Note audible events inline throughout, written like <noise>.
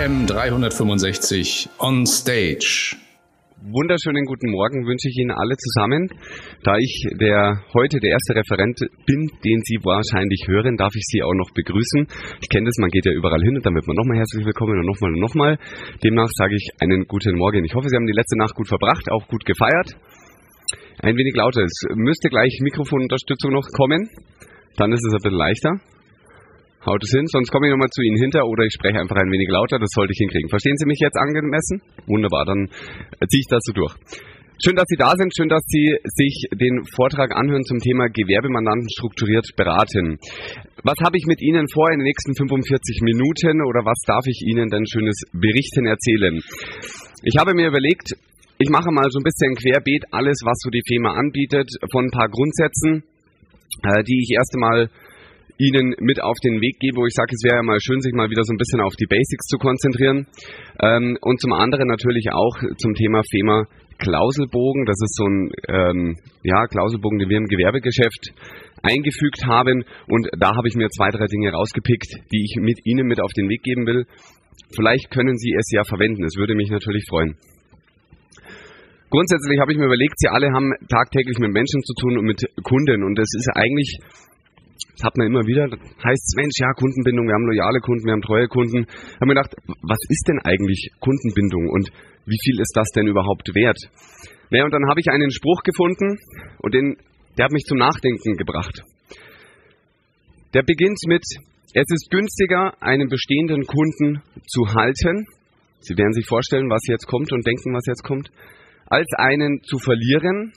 AM 365 on stage. Wunderschönen guten Morgen wünsche ich Ihnen alle zusammen. Da ich der heute der erste Referent bin, den Sie wahrscheinlich hören, darf ich Sie auch noch begrüßen. Ich kenne das, man geht ja überall hin und dann wird man nochmal herzlich willkommen und nochmal und nochmal. Demnach sage ich einen guten Morgen. Ich hoffe, Sie haben die letzte Nacht gut verbracht, auch gut gefeiert. Ein wenig lauter. Es müsste gleich Mikrofonunterstützung noch kommen. Dann ist es ein bisschen leichter. Haut es hin, sonst komme ich nochmal zu Ihnen hinter oder ich spreche einfach ein wenig lauter, das sollte ich hinkriegen. Verstehen Sie mich jetzt angemessen? Wunderbar, dann ziehe ich das so durch. Schön, dass Sie da sind, schön, dass Sie sich den Vortrag anhören zum Thema Gewerbemandanten strukturiert beraten. Was habe ich mit Ihnen vor in den nächsten 45 Minuten oder was darf ich Ihnen denn schönes berichten, erzählen? Ich habe mir überlegt, ich mache mal so ein bisschen querbeet alles, was so die FEMA anbietet, von ein paar Grundsätzen, äh, die ich erst einmal Ihnen mit auf den Weg gebe, wo ich sage, es wäre ja mal schön, sich mal wieder so ein bisschen auf die Basics zu konzentrieren. Ähm, und zum anderen natürlich auch zum Thema FEMA Klauselbogen. Das ist so ein ähm, ja, Klauselbogen, den wir im Gewerbegeschäft eingefügt haben. Und da habe ich mir zwei, drei Dinge rausgepickt, die ich mit Ihnen mit auf den Weg geben will. Vielleicht können Sie es ja verwenden. Es würde mich natürlich freuen. Grundsätzlich habe ich mir überlegt, Sie alle haben tagtäglich mit Menschen zu tun und mit Kunden. Und es ist eigentlich hat man immer wieder. Heißt es, Mensch, ja, Kundenbindung, wir haben loyale Kunden, wir haben treue Kunden. Haben wir gedacht, was ist denn eigentlich Kundenbindung und wie viel ist das denn überhaupt wert? Naja, und dann habe ich einen Spruch gefunden und den, der hat mich zum Nachdenken gebracht. Der beginnt mit, es ist günstiger, einen bestehenden Kunden zu halten. Sie werden sich vorstellen, was jetzt kommt und denken, was jetzt kommt, als einen zu verlieren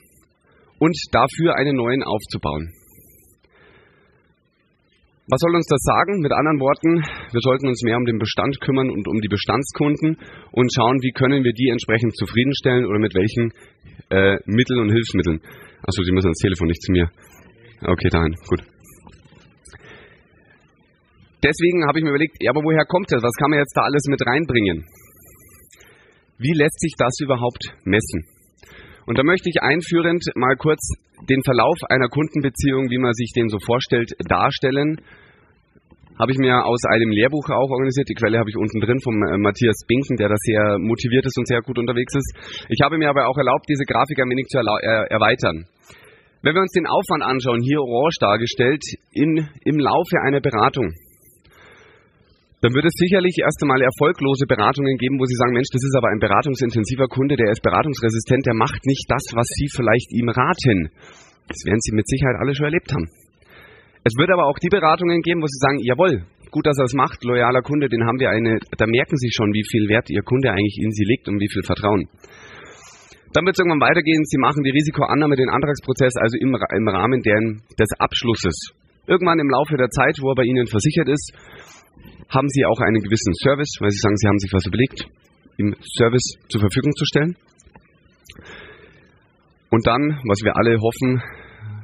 und dafür einen neuen aufzubauen. Was soll uns das sagen? Mit anderen Worten, wir sollten uns mehr um den Bestand kümmern und um die Bestandskunden und schauen, wie können wir die entsprechend zufriedenstellen oder mit welchen äh, Mitteln und Hilfsmitteln. Achso, Sie müssen ans Telefon, nicht zu mir. Okay, dahin, gut. Deswegen habe ich mir überlegt, ja, aber woher kommt das? Was kann man jetzt da alles mit reinbringen? Wie lässt sich das überhaupt messen? Und da möchte ich einführend mal kurz den Verlauf einer Kundenbeziehung, wie man sich den so vorstellt, darstellen. Habe ich mir aus einem Lehrbuch auch organisiert. Die Quelle habe ich unten drin vom äh, Matthias Binken, der da sehr motiviert ist und sehr gut unterwegs ist. Ich habe mir aber auch erlaubt, diese Grafik ein wenig zu äh, erweitern. Wenn wir uns den Aufwand anschauen, hier orange dargestellt, in, im Laufe einer Beratung, dann wird es sicherlich erst einmal erfolglose Beratungen geben, wo Sie sagen, Mensch, das ist aber ein beratungsintensiver Kunde, der ist beratungsresistent, der macht nicht das, was Sie vielleicht ihm raten. Das werden Sie mit Sicherheit alle schon erlebt haben. Es wird aber auch die Beratungen geben, wo Sie sagen, jawohl, gut, dass er es macht, loyaler Kunde, den haben wir eine, da merken Sie schon, wie viel Wert Ihr Kunde eigentlich in Sie legt und wie viel Vertrauen. Dann wird es irgendwann weitergehen, Sie machen die Risikoannahme, den Antragsprozess, also im, im Rahmen deren, des Abschlusses. Irgendwann im Laufe der Zeit, wo er bei Ihnen versichert ist, haben Sie auch einen gewissen Service, weil Sie sagen, Sie haben sich was überlegt, im Service zur Verfügung zu stellen. Und dann, was wir alle hoffen,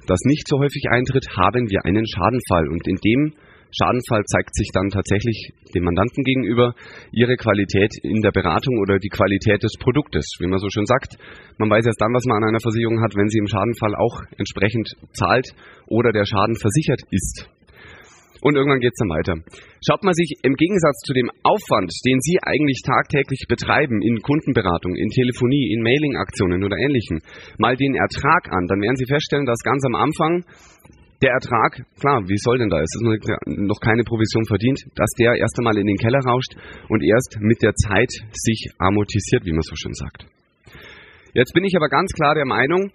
das nicht so häufig eintritt, haben wir einen Schadenfall. Und in dem Schadenfall zeigt sich dann tatsächlich dem Mandanten gegenüber ihre Qualität in der Beratung oder die Qualität des Produktes. Wie man so schön sagt, man weiß erst dann, was man an einer Versicherung hat, wenn sie im Schadenfall auch entsprechend zahlt oder der Schaden versichert ist. Und irgendwann geht es dann weiter. Schaut man sich im Gegensatz zu dem Aufwand, den Sie eigentlich tagtäglich betreiben in Kundenberatung, in Telefonie, in Mailing-Aktionen oder ähnlichem, mal den Ertrag an, dann werden Sie feststellen, dass ganz am Anfang der Ertrag, klar, wie soll denn da? Es ist noch keine Provision verdient, dass der erst einmal in den Keller rauscht und erst mit der Zeit sich amortisiert, wie man so schön sagt. Jetzt bin ich aber ganz klar der Meinung,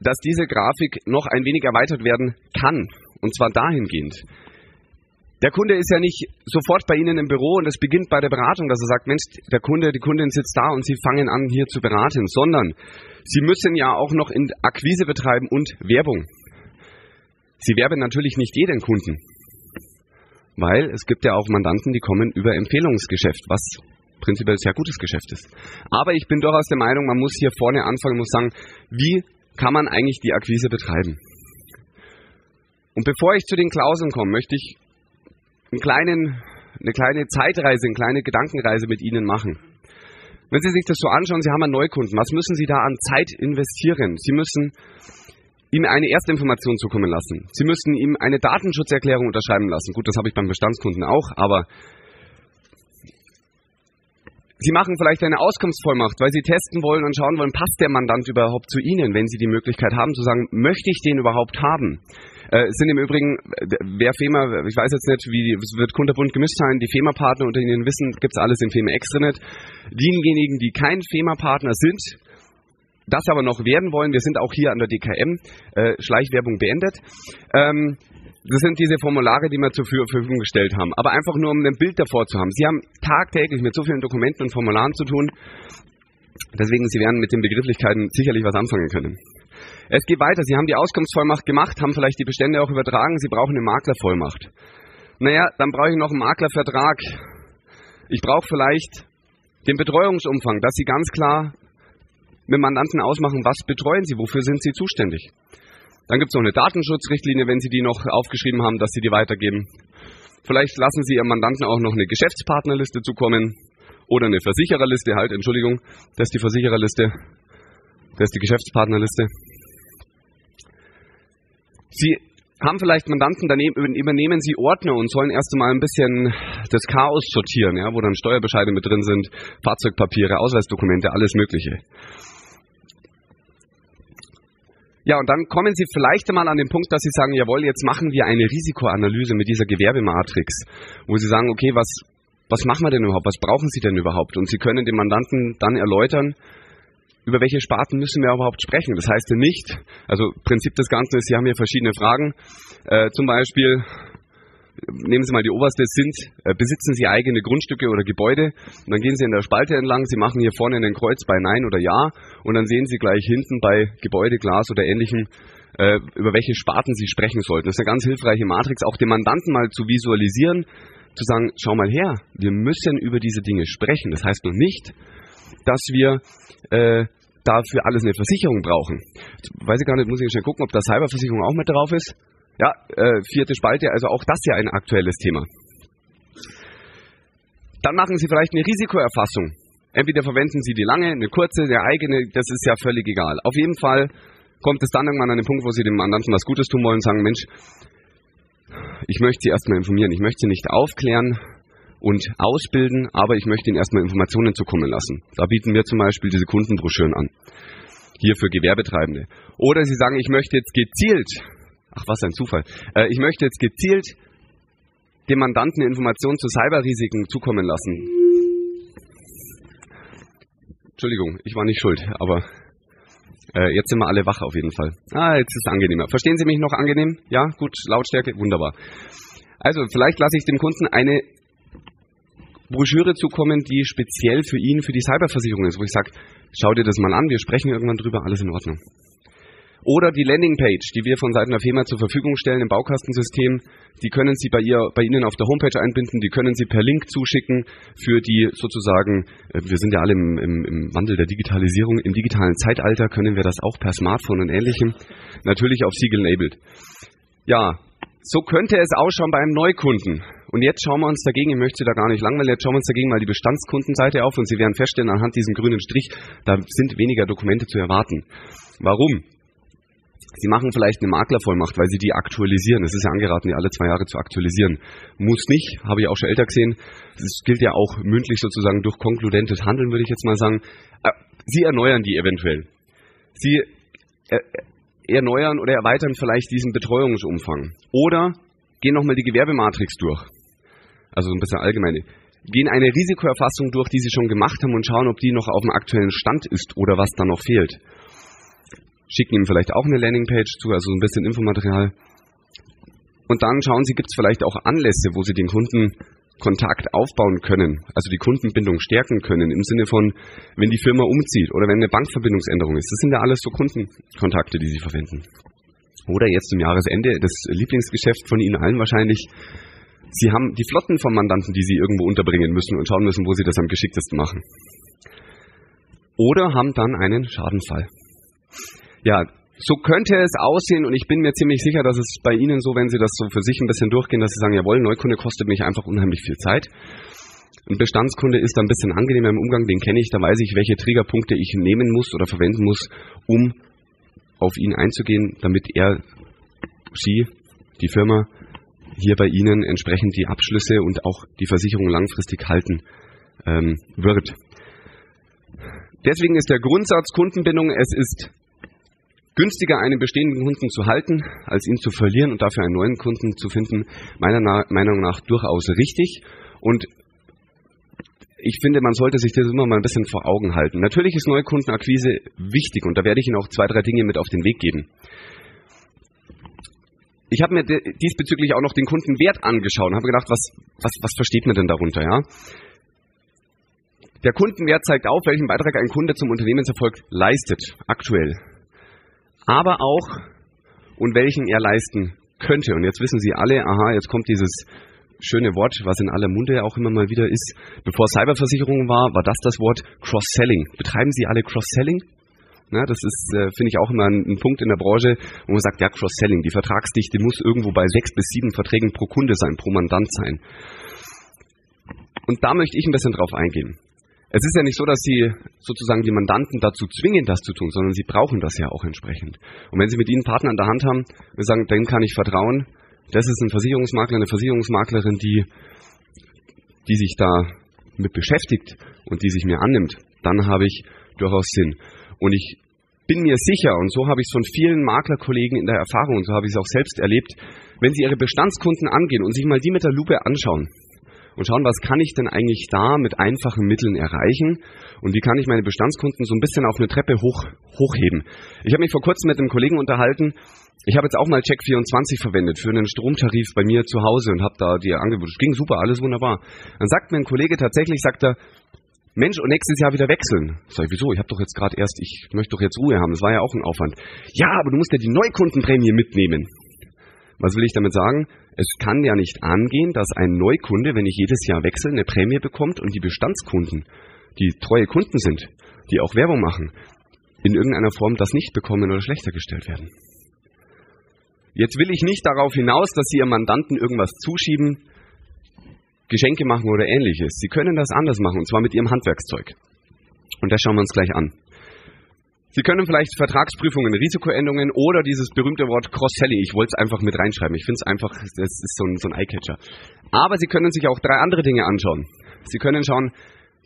dass diese Grafik noch ein wenig erweitert werden kann. Und zwar dahingehend. Der Kunde ist ja nicht sofort bei Ihnen im Büro und es beginnt bei der Beratung, dass er sagt, Mensch, der Kunde, die Kundin sitzt da und Sie fangen an, hier zu beraten, sondern Sie müssen ja auch noch in Akquise betreiben und Werbung. Sie werben natürlich nicht jeden Kunden, weil es gibt ja auch Mandanten, die kommen über Empfehlungsgeschäft, was prinzipiell sehr gutes Geschäft ist. Aber ich bin durchaus der Meinung, man muss hier vorne anfangen, muss sagen, wie kann man eigentlich die Akquise betreiben? Und bevor ich zu den Klauseln komme, möchte ich einen kleinen, eine kleine Zeitreise, eine kleine Gedankenreise mit Ihnen machen. Wenn Sie sich das so anschauen, Sie haben einen Neukunden, was müssen Sie da an Zeit investieren? Sie müssen ihm eine Erstinformation zukommen lassen. Sie müssen ihm eine Datenschutzerklärung unterschreiben lassen. Gut, das habe ich beim Bestandskunden auch, aber Sie machen vielleicht eine Auskunftsvollmacht, weil Sie testen wollen und schauen wollen, passt der Mandant überhaupt zu Ihnen, wenn Sie die Möglichkeit haben zu sagen, möchte ich den überhaupt haben? Äh, sind im Übrigen, wer FEMA, ich weiß jetzt nicht, wie, es wird kunterbunt gemischt sein, die FEMA-Partner unter Ihnen wissen, gibt's alles im FEMA Extranet. Diejenigen, die kein FEMA-Partner sind, das aber noch werden wollen, wir sind auch hier an der DKM, äh, Schleichwerbung beendet. Ähm, das sind diese Formulare, die wir zur Verfügung gestellt haben. Aber einfach nur, um ein Bild davor zu haben. Sie haben tagtäglich mit so vielen Dokumenten und Formularen zu tun. Deswegen, Sie werden mit den Begrifflichkeiten sicherlich was anfangen können. Es geht weiter. Sie haben die Auskunftsvollmacht gemacht, haben vielleicht die Bestände auch übertragen. Sie brauchen eine Maklervollmacht. Naja, dann brauche ich noch einen Maklervertrag. Ich brauche vielleicht den Betreuungsumfang, dass Sie ganz klar mit Mandanten ausmachen, was betreuen Sie, wofür sind Sie zuständig. Dann gibt es noch eine Datenschutzrichtlinie, wenn Sie die noch aufgeschrieben haben, dass Sie die weitergeben. Vielleicht lassen Sie Ihrem Mandanten auch noch eine Geschäftspartnerliste zukommen oder eine Versichererliste, halt, Entschuldigung, das ist die Versichererliste, das ist die Geschäftspartnerliste. Sie haben vielleicht Mandanten, dann übernehmen Sie Ordner und sollen erst einmal ein bisschen das Chaos sortieren, ja, wo dann Steuerbescheide mit drin sind, Fahrzeugpapiere, Ausweisdokumente, alles Mögliche. Ja, und dann kommen Sie vielleicht einmal an den Punkt, dass Sie sagen, jawohl, jetzt machen wir eine Risikoanalyse mit dieser Gewerbematrix, wo Sie sagen, okay, was, was machen wir denn überhaupt, was brauchen Sie denn überhaupt? Und Sie können dem Mandanten dann erläutern, über welche Sparten müssen wir überhaupt sprechen? Das heißt ja nicht, also Prinzip des Ganzen ist, Sie haben hier verschiedene Fragen. Äh, zum Beispiel, nehmen Sie mal die oberste, sind, äh, besitzen Sie eigene Grundstücke oder Gebäude? Und dann gehen Sie in der Spalte entlang, Sie machen hier vorne einen Kreuz bei Nein oder Ja und dann sehen Sie gleich hinten bei Gebäude, Glas oder ähnlichem, äh, über welche Sparten Sie sprechen sollten. Das ist eine ganz hilfreiche Matrix, auch den Mandanten mal zu visualisieren, zu sagen, schau mal her, wir müssen über diese Dinge sprechen. Das heißt noch nicht, dass wir äh, dafür alles eine Versicherung brauchen. Weiß ich gar nicht, muss ich schnell gucken, ob da Cyberversicherung auch mit drauf ist. Ja, äh, vierte Spalte, also auch das ja ein aktuelles Thema. Dann machen Sie vielleicht eine Risikoerfassung. Entweder verwenden Sie die lange, eine kurze, eine eigene, das ist ja völlig egal. Auf jeden Fall kommt es dann irgendwann an den Punkt, wo Sie dem Mandanten was Gutes tun wollen und sagen, Mensch, ich möchte Sie erstmal informieren, ich möchte Sie nicht aufklären, und ausbilden, aber ich möchte Ihnen erstmal Informationen zukommen lassen. Da bieten wir zum Beispiel diese Kundenbroschüren an. Hier für Gewerbetreibende. Oder Sie sagen, ich möchte jetzt gezielt, ach was ein Zufall, äh, ich möchte jetzt gezielt dem Mandanten Informationen zu Cyberrisiken zukommen lassen. Entschuldigung, ich war nicht schuld, aber äh, jetzt sind wir alle wach auf jeden Fall. Ah, jetzt ist es angenehmer. Verstehen Sie mich noch angenehm? Ja, gut, Lautstärke, wunderbar. Also vielleicht lasse ich dem Kunden eine Broschüre zukommen, die speziell für ihn, für die Cyberversicherung ist, wo ich sage, schau dir das mal an, wir sprechen irgendwann drüber, alles in Ordnung. Oder die Landingpage, die wir von Seiten der FEMA zur Verfügung stellen im Baukastensystem, die können Sie bei, ihr, bei Ihnen auf der Homepage einbinden, die können Sie per Link zuschicken für die sozusagen, äh, wir sind ja alle im, im, im Wandel der Digitalisierung, im digitalen Zeitalter können wir das auch per Smartphone und ähnlichem, natürlich auf Sie gelabelt. Ja, so könnte es ausschauen bei einem Neukunden. Und jetzt schauen wir uns dagegen, ich möchte da gar nicht langweilen, jetzt schauen wir uns dagegen mal die Bestandskundenseite auf und Sie werden feststellen, anhand diesem grünen Strich, da sind weniger Dokumente zu erwarten. Warum? Sie machen vielleicht eine Maklervollmacht, weil Sie die aktualisieren. Es ist ja angeraten, die alle zwei Jahre zu aktualisieren. Muss nicht, habe ich auch schon älter gesehen. Es gilt ja auch mündlich sozusagen durch konkludentes Handeln, würde ich jetzt mal sagen. Äh, Sie erneuern die eventuell. Sie äh, erneuern oder erweitern vielleicht diesen Betreuungsumfang. Oder gehen nochmal die Gewerbematrix durch also ein bisschen allgemeine, gehen eine Risikoerfassung durch, die sie schon gemacht haben und schauen, ob die noch auf dem aktuellen Stand ist oder was da noch fehlt. Schicken ihm vielleicht auch eine Landingpage zu, also ein bisschen Infomaterial. Und dann schauen Sie, gibt es vielleicht auch Anlässe, wo Sie den Kunden Kontakt aufbauen können, also die Kundenbindung stärken können, im Sinne von, wenn die Firma umzieht oder wenn eine Bankverbindungsänderung ist. Das sind ja alles so Kundenkontakte, die Sie verwenden. Oder jetzt zum Jahresende, das Lieblingsgeschäft von Ihnen allen wahrscheinlich, Sie haben die Flotten vom Mandanten, die Sie irgendwo unterbringen müssen und schauen müssen, wo Sie das am geschicktesten machen. Oder haben dann einen Schadenfall. Ja, so könnte es aussehen und ich bin mir ziemlich sicher, dass es bei Ihnen so, wenn Sie das so für sich ein bisschen durchgehen, dass Sie sagen, jawohl, Neukunde kostet mich einfach unheimlich viel Zeit. Ein Bestandskunde ist da ein bisschen angenehmer im Umgang, den kenne ich, da weiß ich, welche Triggerpunkte ich nehmen muss oder verwenden muss, um auf ihn einzugehen, damit er, sie, die Firma hier bei Ihnen entsprechend die Abschlüsse und auch die Versicherung langfristig halten ähm, wird. Deswegen ist der Grundsatz Kundenbindung, es ist günstiger, einen bestehenden Kunden zu halten, als ihn zu verlieren und dafür einen neuen Kunden zu finden, meiner Meinung nach durchaus richtig. Und ich finde, man sollte sich das immer mal ein bisschen vor Augen halten. Natürlich ist Neukundenakquise wichtig und da werde ich Ihnen auch zwei, drei Dinge mit auf den Weg geben. Ich habe mir diesbezüglich auch noch den Kundenwert angeschaut und habe gedacht, was, was, was versteht man denn darunter? Ja? Der Kundenwert zeigt auf, welchen Beitrag ein Kunde zum Unternehmenserfolg leistet, aktuell aber auch und welchen er leisten könnte. Und jetzt wissen Sie alle, aha, jetzt kommt dieses schöne Wort, was in aller Munde auch immer mal wieder ist. Bevor Cyberversicherung war, war das das Wort Cross-Selling. Betreiben Sie alle Cross-Selling? Na, das ist, äh, finde ich, auch immer ein, ein, Punkt in der Branche, wo man sagt, ja, Cross-Selling, die Vertragsdichte muss irgendwo bei sechs bis sieben Verträgen pro Kunde sein, pro Mandant sein. Und da möchte ich ein bisschen drauf eingehen. Es ist ja nicht so, dass Sie sozusagen die Mandanten dazu zwingen, das zu tun, sondern Sie brauchen das ja auch entsprechend. Und wenn Sie mit Ihnen Partner an der Hand haben und sagen, dem kann ich vertrauen, das ist ein Versicherungsmakler, eine Versicherungsmaklerin, die, die sich da mit beschäftigt und die sich mir annimmt, dann habe ich durchaus Sinn. Und ich bin mir sicher, und so habe ich es von vielen Maklerkollegen in der Erfahrung, und so habe ich es auch selbst erlebt, wenn Sie Ihre Bestandskunden angehen und sich mal die mit der Lupe anschauen, und schauen, was kann ich denn eigentlich da mit einfachen Mitteln erreichen und wie kann ich meine Bestandskunden so ein bisschen auf eine Treppe hoch, hochheben. Ich habe mich vor kurzem mit einem Kollegen unterhalten, ich habe jetzt auch mal Check24 verwendet für einen Stromtarif bei mir zu Hause und habe da die Angebote. Ging super, alles wunderbar. Dann sagt mir ein Kollege tatsächlich, sagt er, Mensch, und nächstes Jahr wieder wechseln. Sag ich, wieso? Ich habe doch jetzt gerade erst, ich möchte doch jetzt Ruhe haben. Das war ja auch ein Aufwand. Ja, aber du musst ja die Neukundenprämie mitnehmen. Was will ich damit sagen? Es kann ja nicht angehen, dass ein Neukunde, wenn ich jedes Jahr wechsle, eine Prämie bekommt und die Bestandskunden, die treue Kunden sind, die auch Werbung machen, in irgendeiner Form das nicht bekommen oder schlechter gestellt werden. Jetzt will ich nicht darauf hinaus, dass Sie Ihrem Mandanten irgendwas zuschieben, Geschenke machen oder ähnliches. Sie können das anders machen, und zwar mit Ihrem Handwerkszeug. Und das schauen wir uns gleich an. Sie können vielleicht Vertragsprüfungen, Risikoänderungen oder dieses berühmte Wort Cross-Selling. Ich wollte es einfach mit reinschreiben. Ich finde es einfach, das ist so ein, so ein Eyecatcher. Aber Sie können sich auch drei andere Dinge anschauen. Sie können schauen,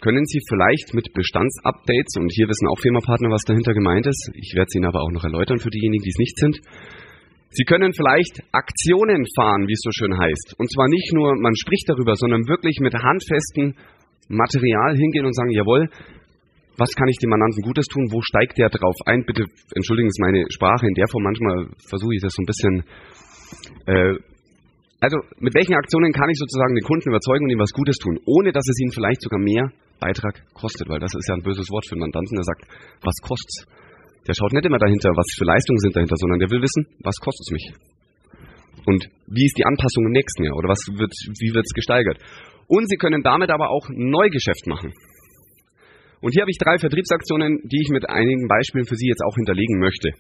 können Sie vielleicht mit Bestandsupdates, und hier wissen auch Firmapartner, was dahinter gemeint ist, ich werde es Ihnen aber auch noch erläutern für diejenigen, die es nicht sind. Sie können vielleicht Aktionen fahren, wie es so schön heißt. Und zwar nicht nur, man spricht darüber, sondern wirklich mit handfesten Material hingehen und sagen, jawohl, was kann ich dem Mandanten Gutes tun, wo steigt der drauf ein? Bitte entschuldigen Sie meine Sprache in der Form, manchmal versuche ich das so ein bisschen. Äh, also mit welchen Aktionen kann ich sozusagen den Kunden überzeugen und ihm was Gutes tun, ohne dass es ihn vielleicht sogar mehr Beitrag kostet, weil das ist ja ein böses Wort für einen Mandanten, der sagt, was kostet's? Der schaut nicht immer dahinter, was für Leistungen sind dahinter, sondern der will wissen, was kostet es mich? Und wie ist die Anpassung im nächsten Jahr oder was wird, wie wird es gesteigert? Und Sie können damit aber auch Neugeschäft machen. Und hier habe ich drei Vertriebsaktionen, die ich mit einigen Beispielen für Sie jetzt auch hinterlegen möchte.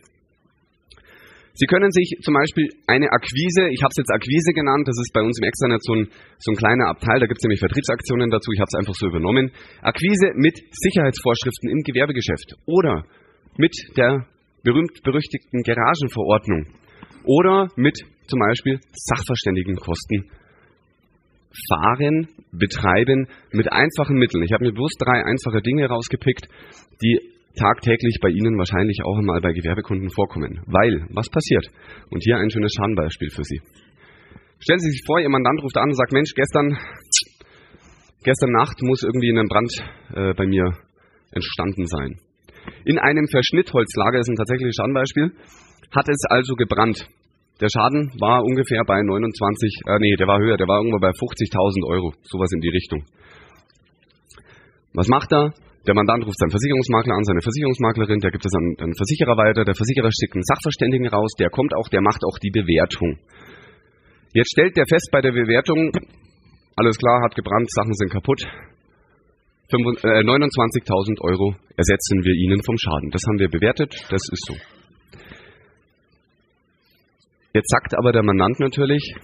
Sie können sich zum Beispiel eine Akquise, ich habe es jetzt Akquise genannt, das ist bei uns im Externet so ein, so ein kleiner Abteil, da gibt es nämlich Vertriebsaktionen dazu, ich habe es einfach so übernommen. Akquise mit Sicherheitsvorschriften im Gewerbegeschäft oder mit der berühmt-berüchtigten Garagenverordnung oder mit zum Beispiel Sachverständigenkosten fahren, betreiben mit einfachen Mitteln. Ich habe mir bloß drei einfache Dinge rausgepickt, die tagtäglich bei Ihnen wahrscheinlich auch einmal bei Gewerbekunden vorkommen. Weil, was passiert? Und hier ein schönes Schadenbeispiel für Sie. Stellen Sie sich vor, Ihr Mandant ruft an und sagt, Mensch, gestern, gestern Nacht muss irgendwie ein Brand äh, bei mir entstanden sein. In einem Verschnittholzlager, ist ein tatsächliches Schadenbeispiel, hat es also gebrannt. Der Schaden war ungefähr bei 29, äh, nee, der war höher, der war irgendwo bei 50.000 Euro, sowas in die Richtung. Was macht er? Der Mandant ruft seinen Versicherungsmakler an, seine Versicherungsmaklerin, der gibt es an einen Versicherer weiter, der Versicherer schickt einen Sachverständigen raus, der kommt auch, der macht auch die Bewertung. Jetzt stellt der fest bei der Bewertung, alles klar, hat gebrannt, Sachen sind kaputt, 29.000 äh, Euro ersetzen wir Ihnen vom Schaden. Das haben wir bewertet, das ist so. Jetzt sagt aber der Mandant natürlich,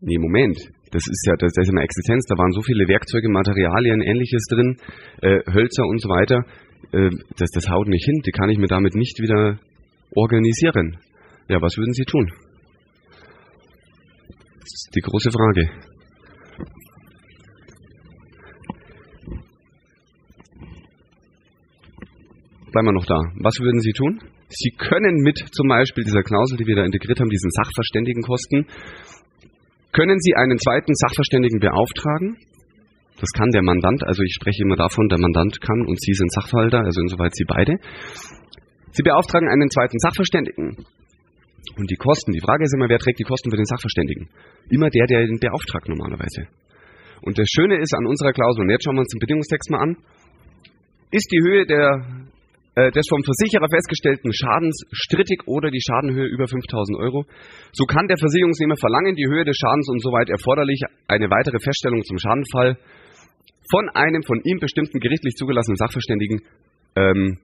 nee, Moment, das ist ja, das ist ja eine Existenz, da waren so viele Werkzeuge, Materialien, ähnliches drin, äh, Hölzer und so weiter, äh, das, das haut nicht hin, die kann ich mir damit nicht wieder organisieren. Ja, was würden Sie tun? Das ist die große Frage. bleiben wir noch da. Was würden Sie tun? Sie können mit zum Beispiel dieser Klausel, die wir da integriert haben, diesen Sachverständigenkosten, können Sie einen zweiten Sachverständigen beauftragen. Das kann der Mandant, also ich spreche immer davon, der Mandant kann und Sie sind Sachverhalter, also insoweit Sie beide. Sie beauftragen einen zweiten Sachverständigen. Und die Kosten, die Frage ist immer, wer trägt die Kosten für den Sachverständigen? Immer der, der ihn beauftragt normalerweise. Und das Schöne ist an unserer Klausel, und jetzt schauen wir uns den Bedingungstext mal an, ist die Höhe der, des vom Versicherer festgestellten Schadens strittig oder die Schadenhöhe über 5000 Euro, so kann der Versicherungsnehmer verlangen, die Höhe des Schadens und soweit erforderlich eine weitere Feststellung zum Schadenfall von einem von ihm bestimmten gerichtlich zugelassenen Sachverständigen ähm,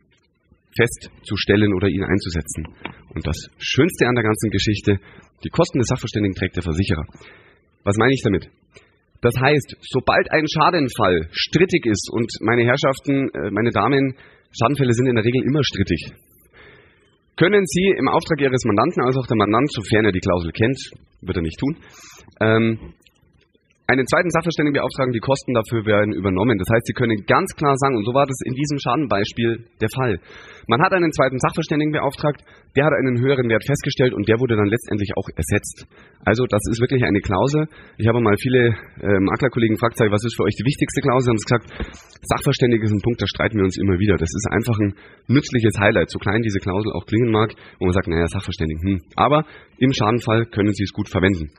festzustellen oder ihn einzusetzen. Und das Schönste an der ganzen Geschichte, die Kosten des Sachverständigen trägt der Versicherer. Was meine ich damit? Das heißt, sobald ein Schadenfall strittig ist, und meine Herrschaften, äh, meine Damen, Schadenfälle sind in der Regel immer strittig, können Sie im Auftrag Ihres Mandanten, also auch der Mandant, sofern er die Klausel kennt, wird er nicht tun, ähm, einen zweiten Sachverständigen beauftragen, die Kosten dafür werden übernommen. Das heißt, Sie können ganz klar sagen, und so war das in diesem Schadenbeispiel der Fall. Man hat einen zweiten Sachverständigen beauftragt, der hat einen höheren Wert festgestellt und der wurde dann letztendlich auch ersetzt. Also das ist wirklich eine Klausel. Ich habe mal viele äh, Maklerkollegen gefragt, was ist für euch die wichtigste Klausel? Haben sie gesagt, Sachverständige ist ein Punkt, da streiten wir uns immer wieder. Das ist einfach ein nützliches Highlight, so klein diese Klausel auch klingen mag, wo man sagt, naja, Sachverständigen, hm. Aber im Schadenfall können Sie es gut verwenden.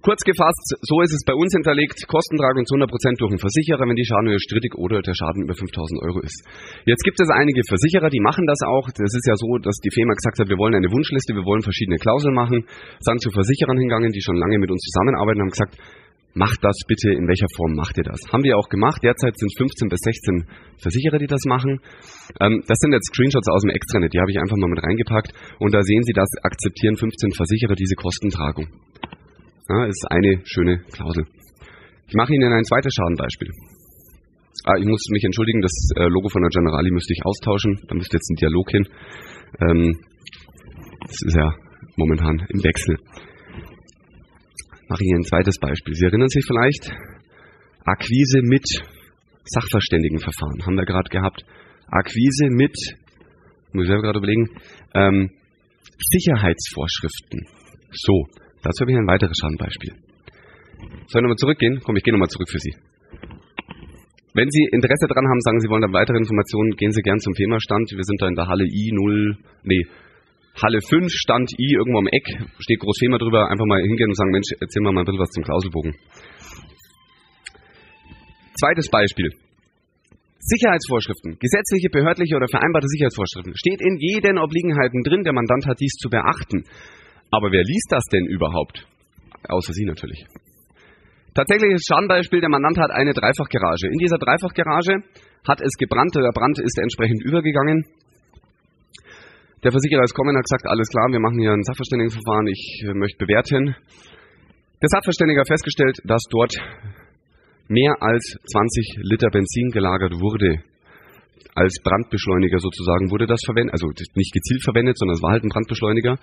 Kurz gefasst, so ist es bei uns hinterlegt, Kostentragung zu 100% durch den Versicherer, wenn die Schadenhöhe strittig oder der Schaden über 5000 Euro ist. Jetzt gibt es einige Versicherer, die machen das auch. Das ist ja so, dass die FEMA gesagt hat, wir wollen eine Wunschliste, wir wollen verschiedene Klauseln machen. Sind zu Versicherern hingegangen, die schon lange mit uns zusammenarbeiten, haben gesagt, macht das bitte, in welcher Form macht ihr das? Haben wir auch gemacht. Derzeit sind es 15 bis 16 Versicherer, die das machen. Ähm, das sind jetzt Screenshots aus dem Extranet, die habe ich einfach mal mit reingepackt. Und da sehen Sie, dass akzeptieren 15 Versicherer diese Kostentragung. Ja, ist eine schöne Klausel. Ich mache Ihnen ein zweites Schadenbeispiel. Ah, ich muss mich entschuldigen, das äh, Logo von der Generali müsste ich austauschen. Da müsste jetzt ein Dialog hin. Ähm, das ist ja momentan im Wechsel. Mache ich Ihnen ein zweites Beispiel. Sie erinnern sich vielleicht, Akquise mit Sachverständigenverfahren haben wir gerade gehabt. Akquise mit, muss ich selber gerade überlegen, ähm, Sicherheitsvorschriften. So, Dazu habe ich ein weiteres Schadenbeispiel. Soll ich nochmal zurückgehen? Komm, ich gehe nochmal zurück für Sie. Wenn Sie Interesse daran haben, sagen Sie wollen da weitere Informationen, gehen Sie gern zum FEMA-Stand. Wir sind da in der Halle I0, nee, Halle 5, Stand I, irgendwo am Eck, steht groß FEMA drüber. Einfach mal hingehen und sagen, Mensch, erzähl mal ein bisschen was zum Klauselbogen. Zweites Beispiel. Sicherheitsvorschriften, gesetzliche, behördliche oder vereinbarte Sicherheitsvorschriften. Steht in jeden Obliegenheiten drin, der Mandant hat dies zu beachten. Aber wer liest das denn überhaupt? Außer Sie natürlich. Tatsächliches Schadenbeispiel, der Mandant hat eine Dreifachgarage. In dieser Dreifachgarage hat es gebrannt, der Brand ist entsprechend übergegangen. Der Versicherer ist gekommen und hat gesagt, alles klar, wir machen hier ein Sachverständigenverfahren, ich äh, möchte bewerten. Der Sachverständiger hat festgestellt, dass dort mehr als 20 Liter Benzin gelagert wurde als Brandbeschleuniger sozusagen wurde das verwendet, also nicht gezielt verwendet, sondern es war halt ein Brandbeschleuniger.